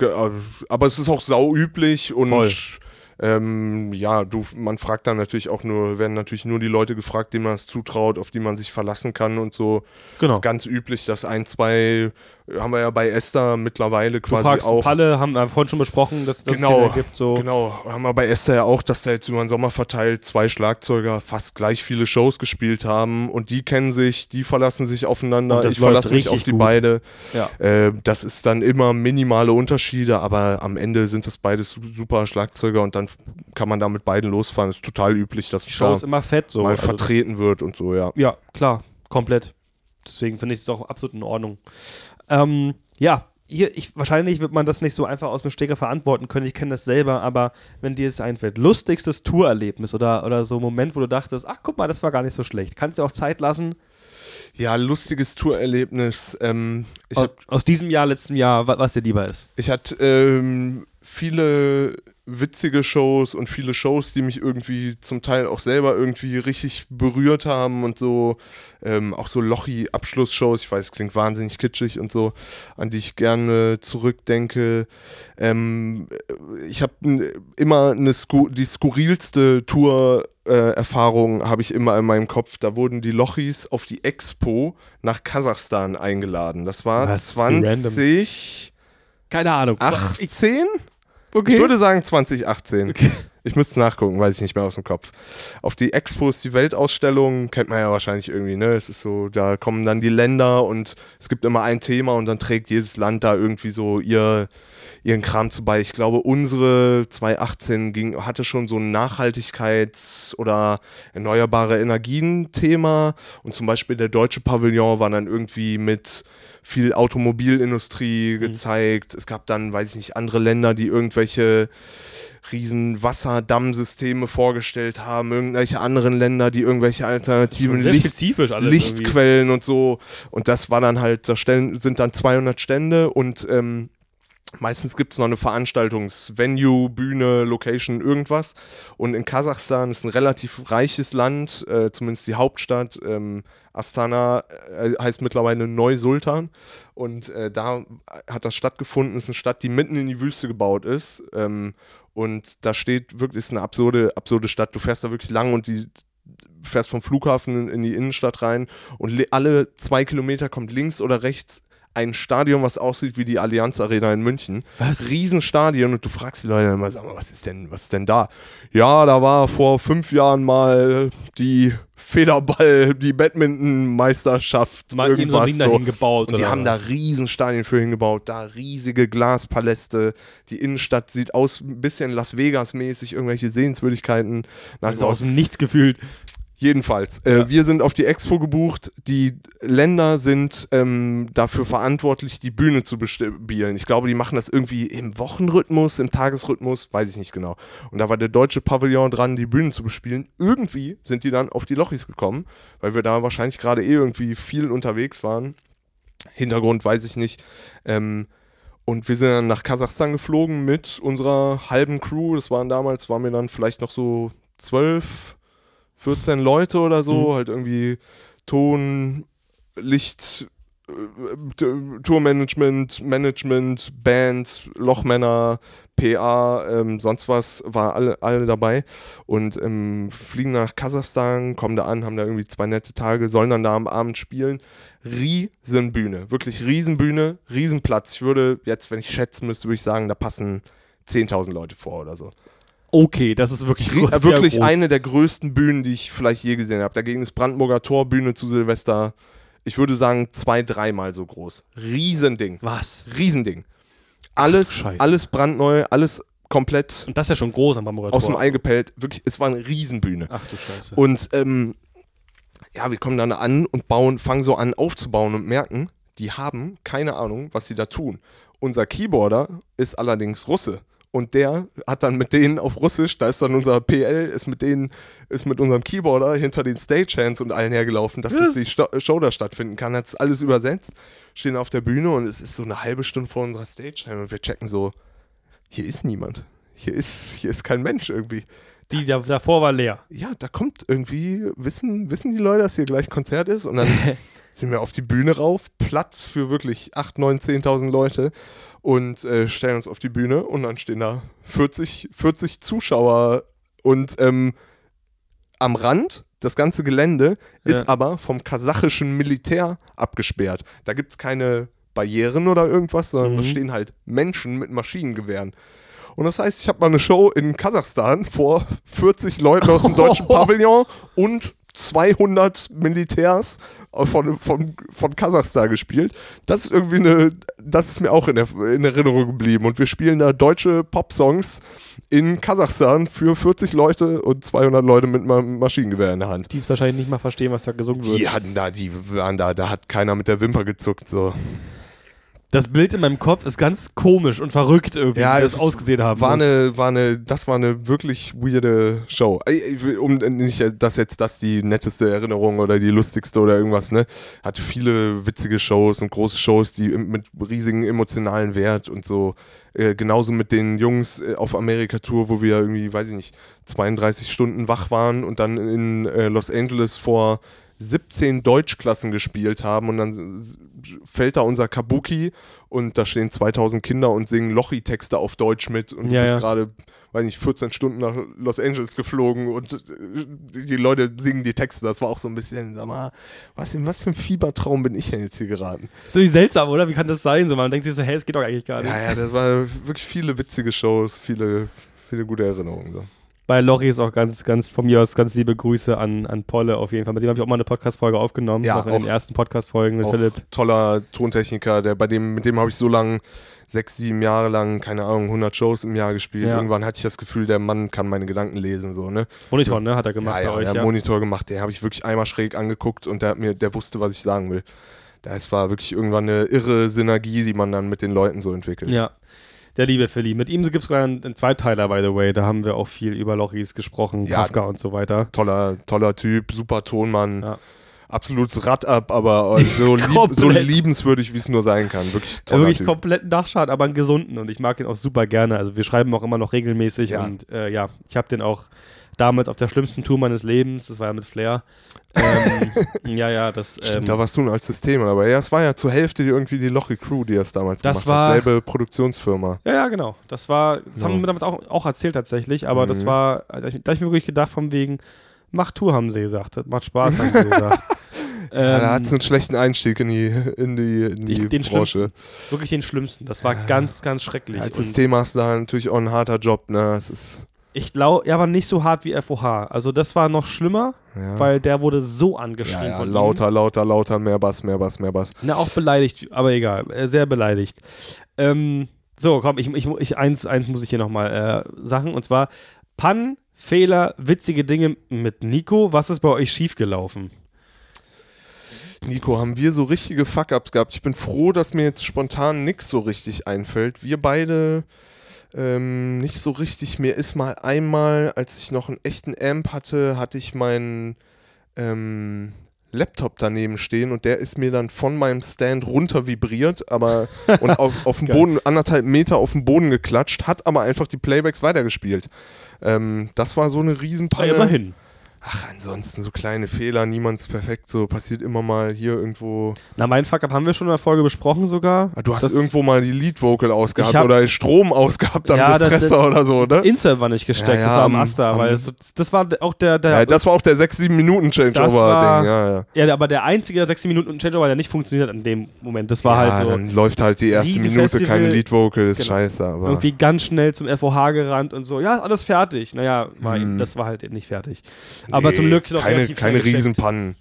aber es ist auch sau üblich und Voll. ähm, ja, du, man fragt dann natürlich auch nur, werden natürlich nur die Leute gefragt, denen man es zutraut, auf die man sich verlassen kann und so. Genau. ist ganz üblich, dass ein, zwei haben wir ja bei Esther mittlerweile Du quasi fragst auch. Palle, haben wir vorhin schon besprochen, dass das Genau, Thema gibt. So. Genau, haben wir bei Esther ja auch, dass da jetzt über den Sommer verteilt zwei Schlagzeuger fast gleich viele Shows gespielt haben und die kennen sich, die verlassen sich aufeinander, ich verlasse mich auf die gut. beide. Ja. Äh, das ist dann immer minimale Unterschiede, aber am Ende sind das beides su- super Schlagzeuger und dann kann man da mit beiden losfahren. ist total üblich, dass Die Show ist da immer fett so. mal Also vertreten wird und so, ja. Ja, klar, komplett. Deswegen finde ich es auch absolut in Ordnung. Ähm, ja, hier, ich, wahrscheinlich wird man das nicht so einfach aus dem Steger verantworten können. Ich kenne das selber, aber wenn dir es einfällt, lustigstes Tourerlebnis oder, oder so ein Moment, wo du dachtest, ach guck mal, das war gar nicht so schlecht. Kannst du auch Zeit lassen? Ja, lustiges Tourerlebnis. Ähm, Aus, aus diesem Jahr, letztem Jahr, wa- was dir lieber ist. Ich hatte ähm, viele witzige Shows und viele Shows, die mich irgendwie zum Teil auch selber irgendwie richtig berührt haben und so, ähm, auch so Lochi-Abschlussshows, ich weiß, es klingt wahnsinnig kitschig und so, an die ich gerne zurückdenke. Ähm, ich habe immer eine Sku die skurrilste Tour. Äh, Erfahrung habe ich immer in meinem Kopf. Da wurden die Lochis auf die Expo nach Kasachstan eingeladen. Das war Was? Wie random. 20 Keine Ahnung. 18? Okay. Ich würde sagen 2018. Ich müsste nachgucken, weiß ich nicht mehr aus dem Kopf. Auf die Expos, die Weltausstellung, kennt man ja wahrscheinlich irgendwie, ne? Es ist so, da kommen dann die Länder und es gibt immer ein Thema und dann trägt jedes Land da irgendwie so ihr, ihren Kram zu bei. Ich glaube, unsere 2018 ging, hatte schon so ein Nachhaltigkeits- oder erneuerbare Energien-Thema und zum Beispiel der deutsche Pavillon war dann irgendwie mit viel Automobilindustrie gezeigt. Es gab dann, weiß ich nicht, andere Länder, die irgendwelche riesen Wasserdammsysteme vorgestellt haben, irgendwelche anderen Länder, die irgendwelche alternativen Licht Lichtquellen und so. Und das war dann halt, da sind dann 200 Stände und ähm, meistens gibt es noch eine Veranstaltungsvenue, Bühne, Location, irgendwas. Und in Kasachstan ist ein relativ reiches Land, äh, zumindest die Hauptstadt. Ähm, Astana äh, heißt mittlerweile Neu-Sultan. Und äh, da hat das stattgefunden. Es ist eine Stadt, die mitten in die Wüste gebaut ist. Ähm, und da steht wirklich, ist eine absurde, absurde Stadt. Du fährst da wirklich lang und die fährst vom Flughafen in, die Innenstadt rein und alle zwei Kilometer kommt links oder rechts ein Stadion, was aussieht wie die Allianz Arena in München. Was? Riesenstadion und du fragst die Leute immer, sag mal, was ist denn, was ist denn da? Ja, da war vor fünf Jahren mal die Federball, die Badminton-Meisterschaft, Mal eben so ein irgendwas Ding so. dahin gebaut. Und die haben da was? Riesenstadien für hingebaut, da riesige Glaspaläste. Die Innenstadt sieht aus ein bisschen Las Vegas-mäßig, irgendwelche Sehenswürdigkeiten. also aus dem Nichts gefühlt. Jedenfalls, äh, Ja. wir sind auf die Expo gebucht. Die Länder sind ähm, dafür verantwortlich, die Bühne zu bespielen. Ich glaube, die machen das irgendwie im Wochenrhythmus, im Tagesrhythmus, weiß ich nicht genau. Und da war der deutsche Pavillon dran, die Bühnen zu bespielen. Irgendwie sind die dann auf die Lochis gekommen, weil wir da wahrscheinlich gerade eh irgendwie viel unterwegs waren. Hintergrund weiß ich nicht. Ähm, und wir sind dann nach Kasachstan geflogen mit unserer halben Crew. Das waren damals, waren wir dann vielleicht noch so zwölf, 14 Leute oder so. Mhm. Halt irgendwie Ton, Licht, äh, Tourmanagement, Management, Band, Lochmänner, PA, ähm, sonst was, war alle, alle dabei. Und ähm, fliegen nach Kasachstan, kommen da an, haben da irgendwie zwei nette Tage, sollen dann da am Abend spielen. Riesenbühne, wirklich Riesenbühne, Riesenplatz. Ich würde jetzt, wenn ich schätzen müsste, würde ich sagen, da passen 10.000 Leute vor oder so. Okay, das ist wirklich groß, wirklich groß. eine der größten Bühnen, die ich vielleicht je gesehen habe. Dagegen ist Brandenburger Torbühne zu Silvester, ich würde sagen, zwei, dreimal so groß. Riesending. Was? Riesending. Alles, alles brandneu, alles komplett Und das ist ja schon groß am Bamburger aus dem Tor. Ei gepellt. Wirklich, es war eine Riesenbühne. Ach du Scheiße. Und ähm, ja, wir kommen dann an und bauen, fangen so an aufzubauen und merken, die haben keine Ahnung, was sie da tun. Unser Keyboarder ist allerdings Russe. Und der hat dann mit denen auf Russisch, da ist dann unser PL, ist mit denen, ist mit unserem Keyboarder hinter den Stagehands und allen hergelaufen, dass das die Sto Show da stattfinden kann, hat es alles übersetzt, stehen auf der Bühne und es ist so eine halbe Stunde vor unserer Stagehand und wir checken so, hier ist niemand. Hier ist, hier ist kein Mensch irgendwie Die da, davor war leer. ja, da kommt irgendwie, wissen, wissen die Leute, dass hier gleich Konzert ist? Und dann sind wir auf die Bühne rauf, Platz für wirklich 8, 9, 10.000 Leute und äh, stellen uns auf die Bühne und dann stehen da 40, 40 Zuschauer und ähm, am Rand, das ganze Gelände, ist Ja. aber vom kasachischen Militär abgesperrt. Da gibt es keine Barrieren oder irgendwas, sondern da Mhm. stehen halt Menschen mit Maschinengewehren. Und das heißt, ich habe mal eine Show in Kasachstan vor 40 Leuten aus dem deutschen Pavillon und 200 Militärs von, von, von Kasachstan gespielt. Das ist irgendwie eine, das ist mir auch in, der, in Erinnerung geblieben. Und wir spielen da deutsche Popsongs in Kasachstan für 40 Leute und 200 Leute mit einem Maschinengewehr in der Hand. Die es wahrscheinlich nicht mal verstehen, was da gesungen wird. Die hatten da, die waren da, da hat keiner mit der Wimper gezuckt. So. Das Bild in meinem Kopf ist ganz komisch und verrückt irgendwie, Ja, wie das es ausgesehen haben War muss. eine, war eine, das war eine wirklich weirde Show. Ich will- Um nicht, dass jetzt das die netteste Erinnerung oder die lustigste oder irgendwas, ne? Hat viele witzige Shows und große Shows, die mit riesigen emotionalen Wert und so. Äh, genauso mit den Jungs äh, auf Amerika-Tour, wo wir irgendwie, weiß ich nicht, 32 Stunden wach waren und dann in äh, Los Angeles vor 17 Deutschklassen gespielt haben und dann fällt da unser Kabuki und da stehen 2000 Kinder und singen Lochi-Texte auf Deutsch mit und Ja, du ja. bist gerade, weiß nicht, 14 Stunden nach Los Angeles geflogen und äh, die Leute singen die Texte. Das war auch so ein bisschen, sag mal, was, in was für ein Fiebertraum bin ich denn jetzt hier geraten? So wie seltsam, oder? Wie kann das sein? So, man denkt sich so, hey, es geht doch eigentlich gar nicht. Ja, ja, das waren wirklich viele witzige Shows, viele, viele gute Erinnerungen. So. Bei Lori ist auch ganz, ganz von mir aus ganz liebe Grüße an, an Polle auf jeden Fall. Mit dem habe ich auch mal eine Podcast-Folge aufgenommen. Ja, noch in den auch- ersten Podcast-Folgen mit Auch Philipp. toller Tontechniker, der bei dem, mit dem habe ich so lange, sechs, sieben Jahre lang, keine Ahnung, 100 Shows im Jahr gespielt. Ja. Irgendwann hatte ich das Gefühl, der Mann kann meine Gedanken lesen, so, ne? Monitor, ne? Hat er gemacht ja, ja, bei euch. Ja. Monitor gemacht, den habe ich wirklich einmal schräg angeguckt und der hat mir, der wusste, was ich sagen will. Das war wirklich irgendwann eine irre Synergie, die man dann mit den Leuten so entwickelt. ja. Der liebe Philly. Mit ihm gibt es sogar einen, einen Zweiteiler, by the way. Da haben wir auch viel über Lochis gesprochen, Ja. Kafka und so weiter. Toller, toller Typ, super Tonmann. Ja. Absolutes Rad ab, aber äh, so, lieb, so liebenswürdig, wie es nur sein kann. Wirklich Ja, toller wirklich Typ. kompletten Dachschaden, aber einen gesunden und ich mag ihn auch super gerne. Also wir schreiben auch immer noch regelmäßig Ja. und äh, ja, ich habe den auch damals auf der schlimmsten Tour meines Lebens, das war ja mit Flair. ähm, ja, ja, das ähm, Stimmt, da warst du als System, aber ja, es war ja zur Hälfte irgendwie die Lochi Crew, die das damals Das gemacht war- hat. Selbe Produktionsfirma. Ja, ja, genau. Das war, das haben Ja. wir damit auch, auch erzählt tatsächlich, aber das Mhm. war, da hab ich, da hab ich mir wirklich gedacht, von wegen, macht Tour, haben sie gesagt. Das macht Spaß, haben sie gesagt. Ja, da Ähm, hat es einen schlechten Einstieg in die, in die, in die den Branche. wirklich den schlimmsten. Das war ganz, ganz schrecklich. Als System hast du da natürlich auch ein harter Job, ne? Es ist, ich glaube, ja, aber nicht so hart wie FOH. Also das war noch schlimmer, ja. weil der wurde so ja, angeschrien ja, von ihm. lauter, lauter, lauter, mehr Bass, mehr Bass, mehr Bass. Na, auch beleidigt, aber egal, äh, sehr beleidigt. Ähm, so, komm, ich, ich, ich, eins, eins muss ich hier nochmal äh, sagen, und zwar Pannen, Fehler, witzige Dinge mit Nico. Was ist bei euch schiefgelaufen? Nico, haben wir so richtige Fuck-Ups gehabt? Ich bin froh, dass mir jetzt spontan nix so richtig einfällt. Wir beide ähm, nicht so richtig. Mir ist mal einmal, als ich noch einen echten Amp hatte, hatte ich meinen ähm, Laptop daneben stehen und der ist mir dann von meinem Stand runter vibriert, aber und auf, auf dem Geil. Boden, anderthalb Meter auf den Boden geklatscht, hat aber einfach die Playbacks weitergespielt. Ähm, das war so eine Riesenpanne. immerhin. Ach, ansonsten so kleine Fehler, niemand ist perfekt, so passiert immer mal hier irgendwo. Na, mein Fuck-Up haben wir schon in der Folge besprochen sogar. Ah, Du hast Das- irgendwo mal die Lead-Vocal ausgehabt hab- oder Strom ausgehabt am Ja, das- Distressor oder so, ne? Insert war nicht gesteckt, Ja, ja, das war am Asta, weil es, das war auch der, der Ja, das war auch der 6-7 Minuten Das war- Changeover-Ding, ja, ja. ja, aber der einzige 6 Minuten Changeover, der nicht funktioniert hat in dem Moment. Das war halt so dann läuft halt die erste Minute Riesenfestival. keine Lead-Vocal, ist Genau. scheiße, aber. irgendwie ganz schnell zum FOH gerannt und so. Ja, ist alles fertig. Naja, war, Hm. das war halt nicht fertig. Aber zum Glück noch keine, keine. Riesenpannen.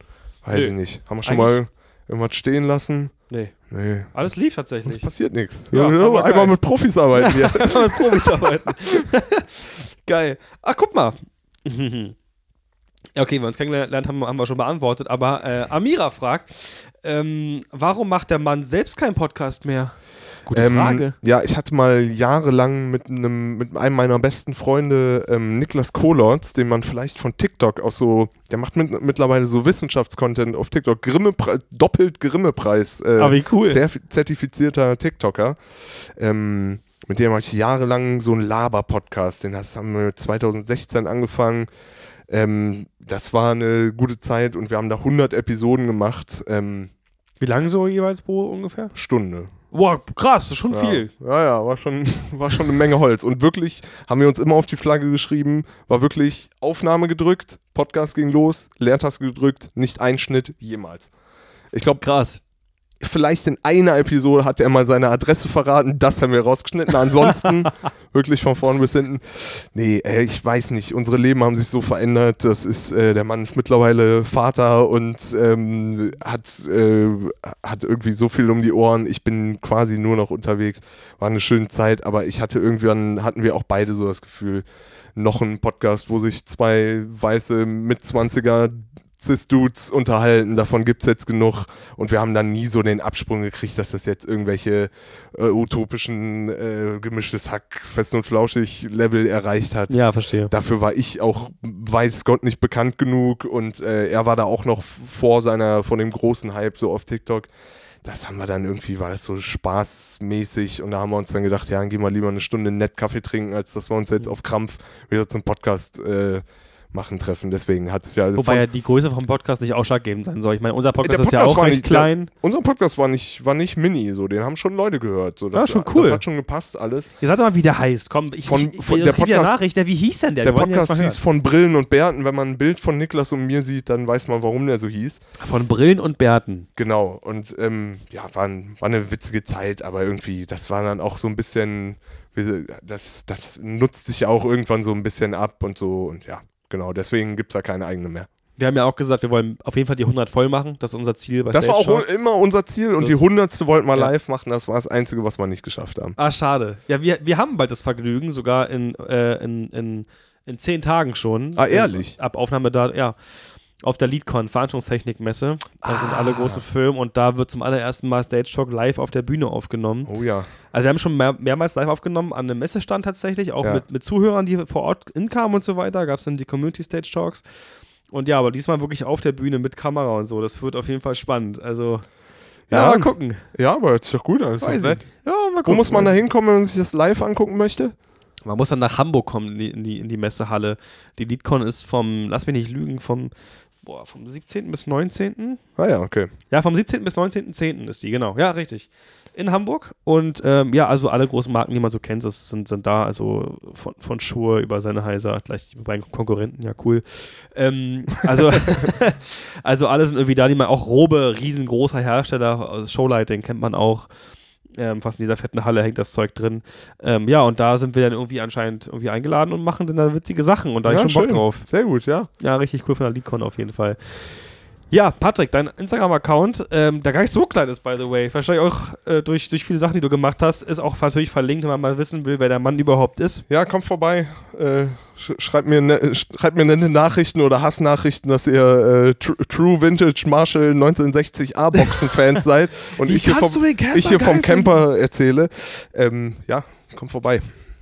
Weiß Nö. ich nicht. Haben wir schon Eigentlich- mal irgendwas stehen lassen? Nee. Nee. Alles lief Es tatsächlich. passiert nichts. Ja, einmal geil. mit Profis arbeiten wir. Einfach mit Profis arbeiten. Geil. Ach, guck mal. Okay, wir uns kennengelernt haben, haben wir schon beantwortet, aber äh, Amira fragt, ähm, warum macht der Mann selbst keinen Podcast mehr? Gute Ähm, Frage. Ja, ich hatte mal jahrelang mit einem, mit einem meiner besten Freunde, ähm, Niklas Kohlorz, den man vielleicht von TikTok auch so, der macht mit, mittlerweile so Wissenschaftscontent auf TikTok, Grimme doppelt Grimme-Preis. Äh, Ah, wie cool. Zertifizierter TikToker. Ähm, mit dem habe ich jahrelang so einen Laber-Podcast, den haben wir 2016 angefangen. Ähm, das war eine gute Zeit und wir haben da 100 Episoden gemacht. Ähm, Wie lange so jeweils pro ungefähr? Stunde. Wow, krass, das ist schon Ja. viel. Ja, ja, war schon, war schon eine Menge Holz. Und wirklich haben wir uns immer auf die Flagge geschrieben, war wirklich Aufnahme gedrückt, Podcast ging los, Leertaste gedrückt, nicht Einschnitt, jemals. Ich glaube, Krass. Vielleicht in einer Episode hat er mal seine Adresse verraten, das haben wir rausgeschnitten. Ansonsten wirklich von vorn bis hinten. Nee, ey, ich weiß nicht. Unsere Leben haben sich so verändert. Das ist, äh, der Mann ist mittlerweile Vater und ähm, hat, äh, hat irgendwie so viel um die Ohren. Ich bin quasi nur noch unterwegs. War eine schöne Zeit, aber ich hatte irgendwann, hatten wir auch beide so das Gefühl, noch ein Podcast, wo sich zwei weiße Mitzwanziger Cis-Dudes unterhalten, davon gibt es jetzt genug und wir haben dann nie so den Absprung gekriegt, dass das jetzt irgendwelche äh, utopischen äh, gemischtes Hack, fest und flauschig Level erreicht hat. Ja, verstehe. Dafür war ich auch, weiß Gott, nicht bekannt genug und äh, er war da auch noch vor seiner, von dem großen Hype so auf TikTok. Das haben wir dann irgendwie, war das so spaßmäßig und da haben wir uns dann gedacht, ja, dann gehen wir lieber eine Stunde nett Kaffee trinken, als dass wir uns jetzt auf Krampf wieder zum Podcast äh, machen treffen. Deswegen hat es ja. Wobei ja die Größe vom Podcast nicht ausschlaggebend sein soll. Ich meine, unser Podcast, Podcast ist ja auch recht nicht, klein. Der, unser Podcast war nicht, war nicht mini, so den haben schon Leute gehört. So, das, ja, schon cool. Das hat schon gepasst alles. Ihr sagt mal, wie der heißt. Komm, ich, von, ich, von ich, der Podcast, Nachricht, der, wie hieß denn der? Der Podcast hieß von Brillen und Bärten. Wenn man ein Bild von Niklas und mir sieht, dann weiß man, warum der so hieß. Von Brillen und Bärten. Genau. Und ähm, ja, war, war eine witzige Zeit, aber irgendwie, das war dann auch so ein bisschen das, das nutzt sich ja auch irgendwann so ein bisschen ab und so und ja, Genau, deswegen gibt es da keine eigene mehr. Wir haben ja auch gesagt, wir wollen auf jeden Fall die 100 voll machen. Das ist unser Ziel. das war auch Show. immer unser Ziel. Und so die 100. wollten wir ja. live machen. Das war das Einzige, was wir nicht geschafft haben. Ah, schade. Ja, wir, wir haben bald das Vergnügen, sogar in, äh, in, in, in zehn Tagen schon. Ah, ehrlich? Ab Aufnahme da, ja auf der LeadCon, Veranstaltungstechnikmesse. Da ah. sind alle große Filme und da wird zum allerersten Mal Stage Talk live auf der Bühne aufgenommen. Oh ja. Also wir haben schon mehr, mehrmals live aufgenommen, an einem Messestand tatsächlich, auch ja. mit, mit Zuhörern, die vor Ort inkamen und so weiter. Gab es dann die Community Stage Talks. Und ja, aber diesmal wirklich auf der Bühne mit Kamera und so. Das wird auf jeden Fall spannend. Also. Ja, ja mal gucken. Ja, aber hört sich doch gut an. Ja, mal gucken. Wo muss man da hinkommen, wenn man sich das live angucken möchte? Man muss dann nach Hamburg kommen, in die, in die, in die Messehalle. Die LeadCon ist vom, lass mich nicht lügen, vom boah, vom 17. bis 19. Ah ja, okay. Ja, vom 17. bis 19.10. ist die, genau. Ja, richtig. In Hamburg. Und ähm, ja, also alle großen Marken, die man so kennt, das sind, sind da. Also von, von Schuhe über seine Heiser, gleich die beiden Konkurrenten, ja, cool. Ähm, also, also alle sind irgendwie da, die man auch Robe, riesengroßer Hersteller, Showlighting kennt man auch. Ähm, fast in dieser fetten Halle hängt das Zeug drin. Ähm, ja, und da sind wir dann irgendwie anscheinend irgendwie eingeladen und machen dann da witzige Sachen und da ja, habe ich schon Bock drauf. Sehr gut, ja. Ja, richtig cool von der LeadCon auf jeden Fall. Ja, Patrick, dein Instagram-Account, ähm, der gar nicht so klein ist, by the way, wahrscheinlich auch äh, durch, durch viele Sachen, die du gemacht hast, ist auch natürlich verlinkt, wenn man mal wissen will, wer der Mann überhaupt ist. Ja, kommt vorbei. Äh, sch schreibt, mir ne schreibt mir nette Nachrichten oder Hassnachrichten, dass ihr äh, tr True Vintage Marshall 1960 A-Boxen-Fans seid und ich hier, vom, ich hier vom Camper erzähle. Ähm, ja, kommt vorbei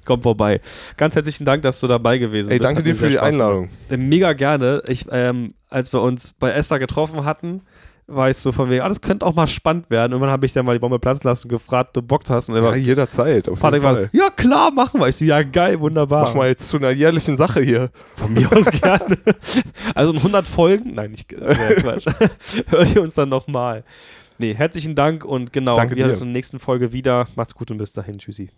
kommt vorbei. Ganz herzlichen Dank, dass du dabei gewesen Ey, bist. Ey, danke dir für die Einladung. Gemacht. Mega gerne. Ich, ähm, als wir uns bei Esther getroffen hatten, war ich so von wegen, ah, das könnte auch mal spannend werden. Irgendwann habe ich dann mal die Bombe platzen lassen und gefragt, du Bock hast. Und ja, war, jederzeit. Auf jeden Fall. War, ja, klar, machen wir. Ich so, ja, geil, wunderbar. Mach mal jetzt zu einer jährlichen Sache hier. Von mir aus gerne. Also in 100 Folgen, nein, nicht, äh, Quatsch. Hört ihr uns dann nochmal. Nee, herzlichen Dank und genau, Danke wir hören uns in der nächsten Folge wieder. Macht's gut und bis dahin. Tschüssi.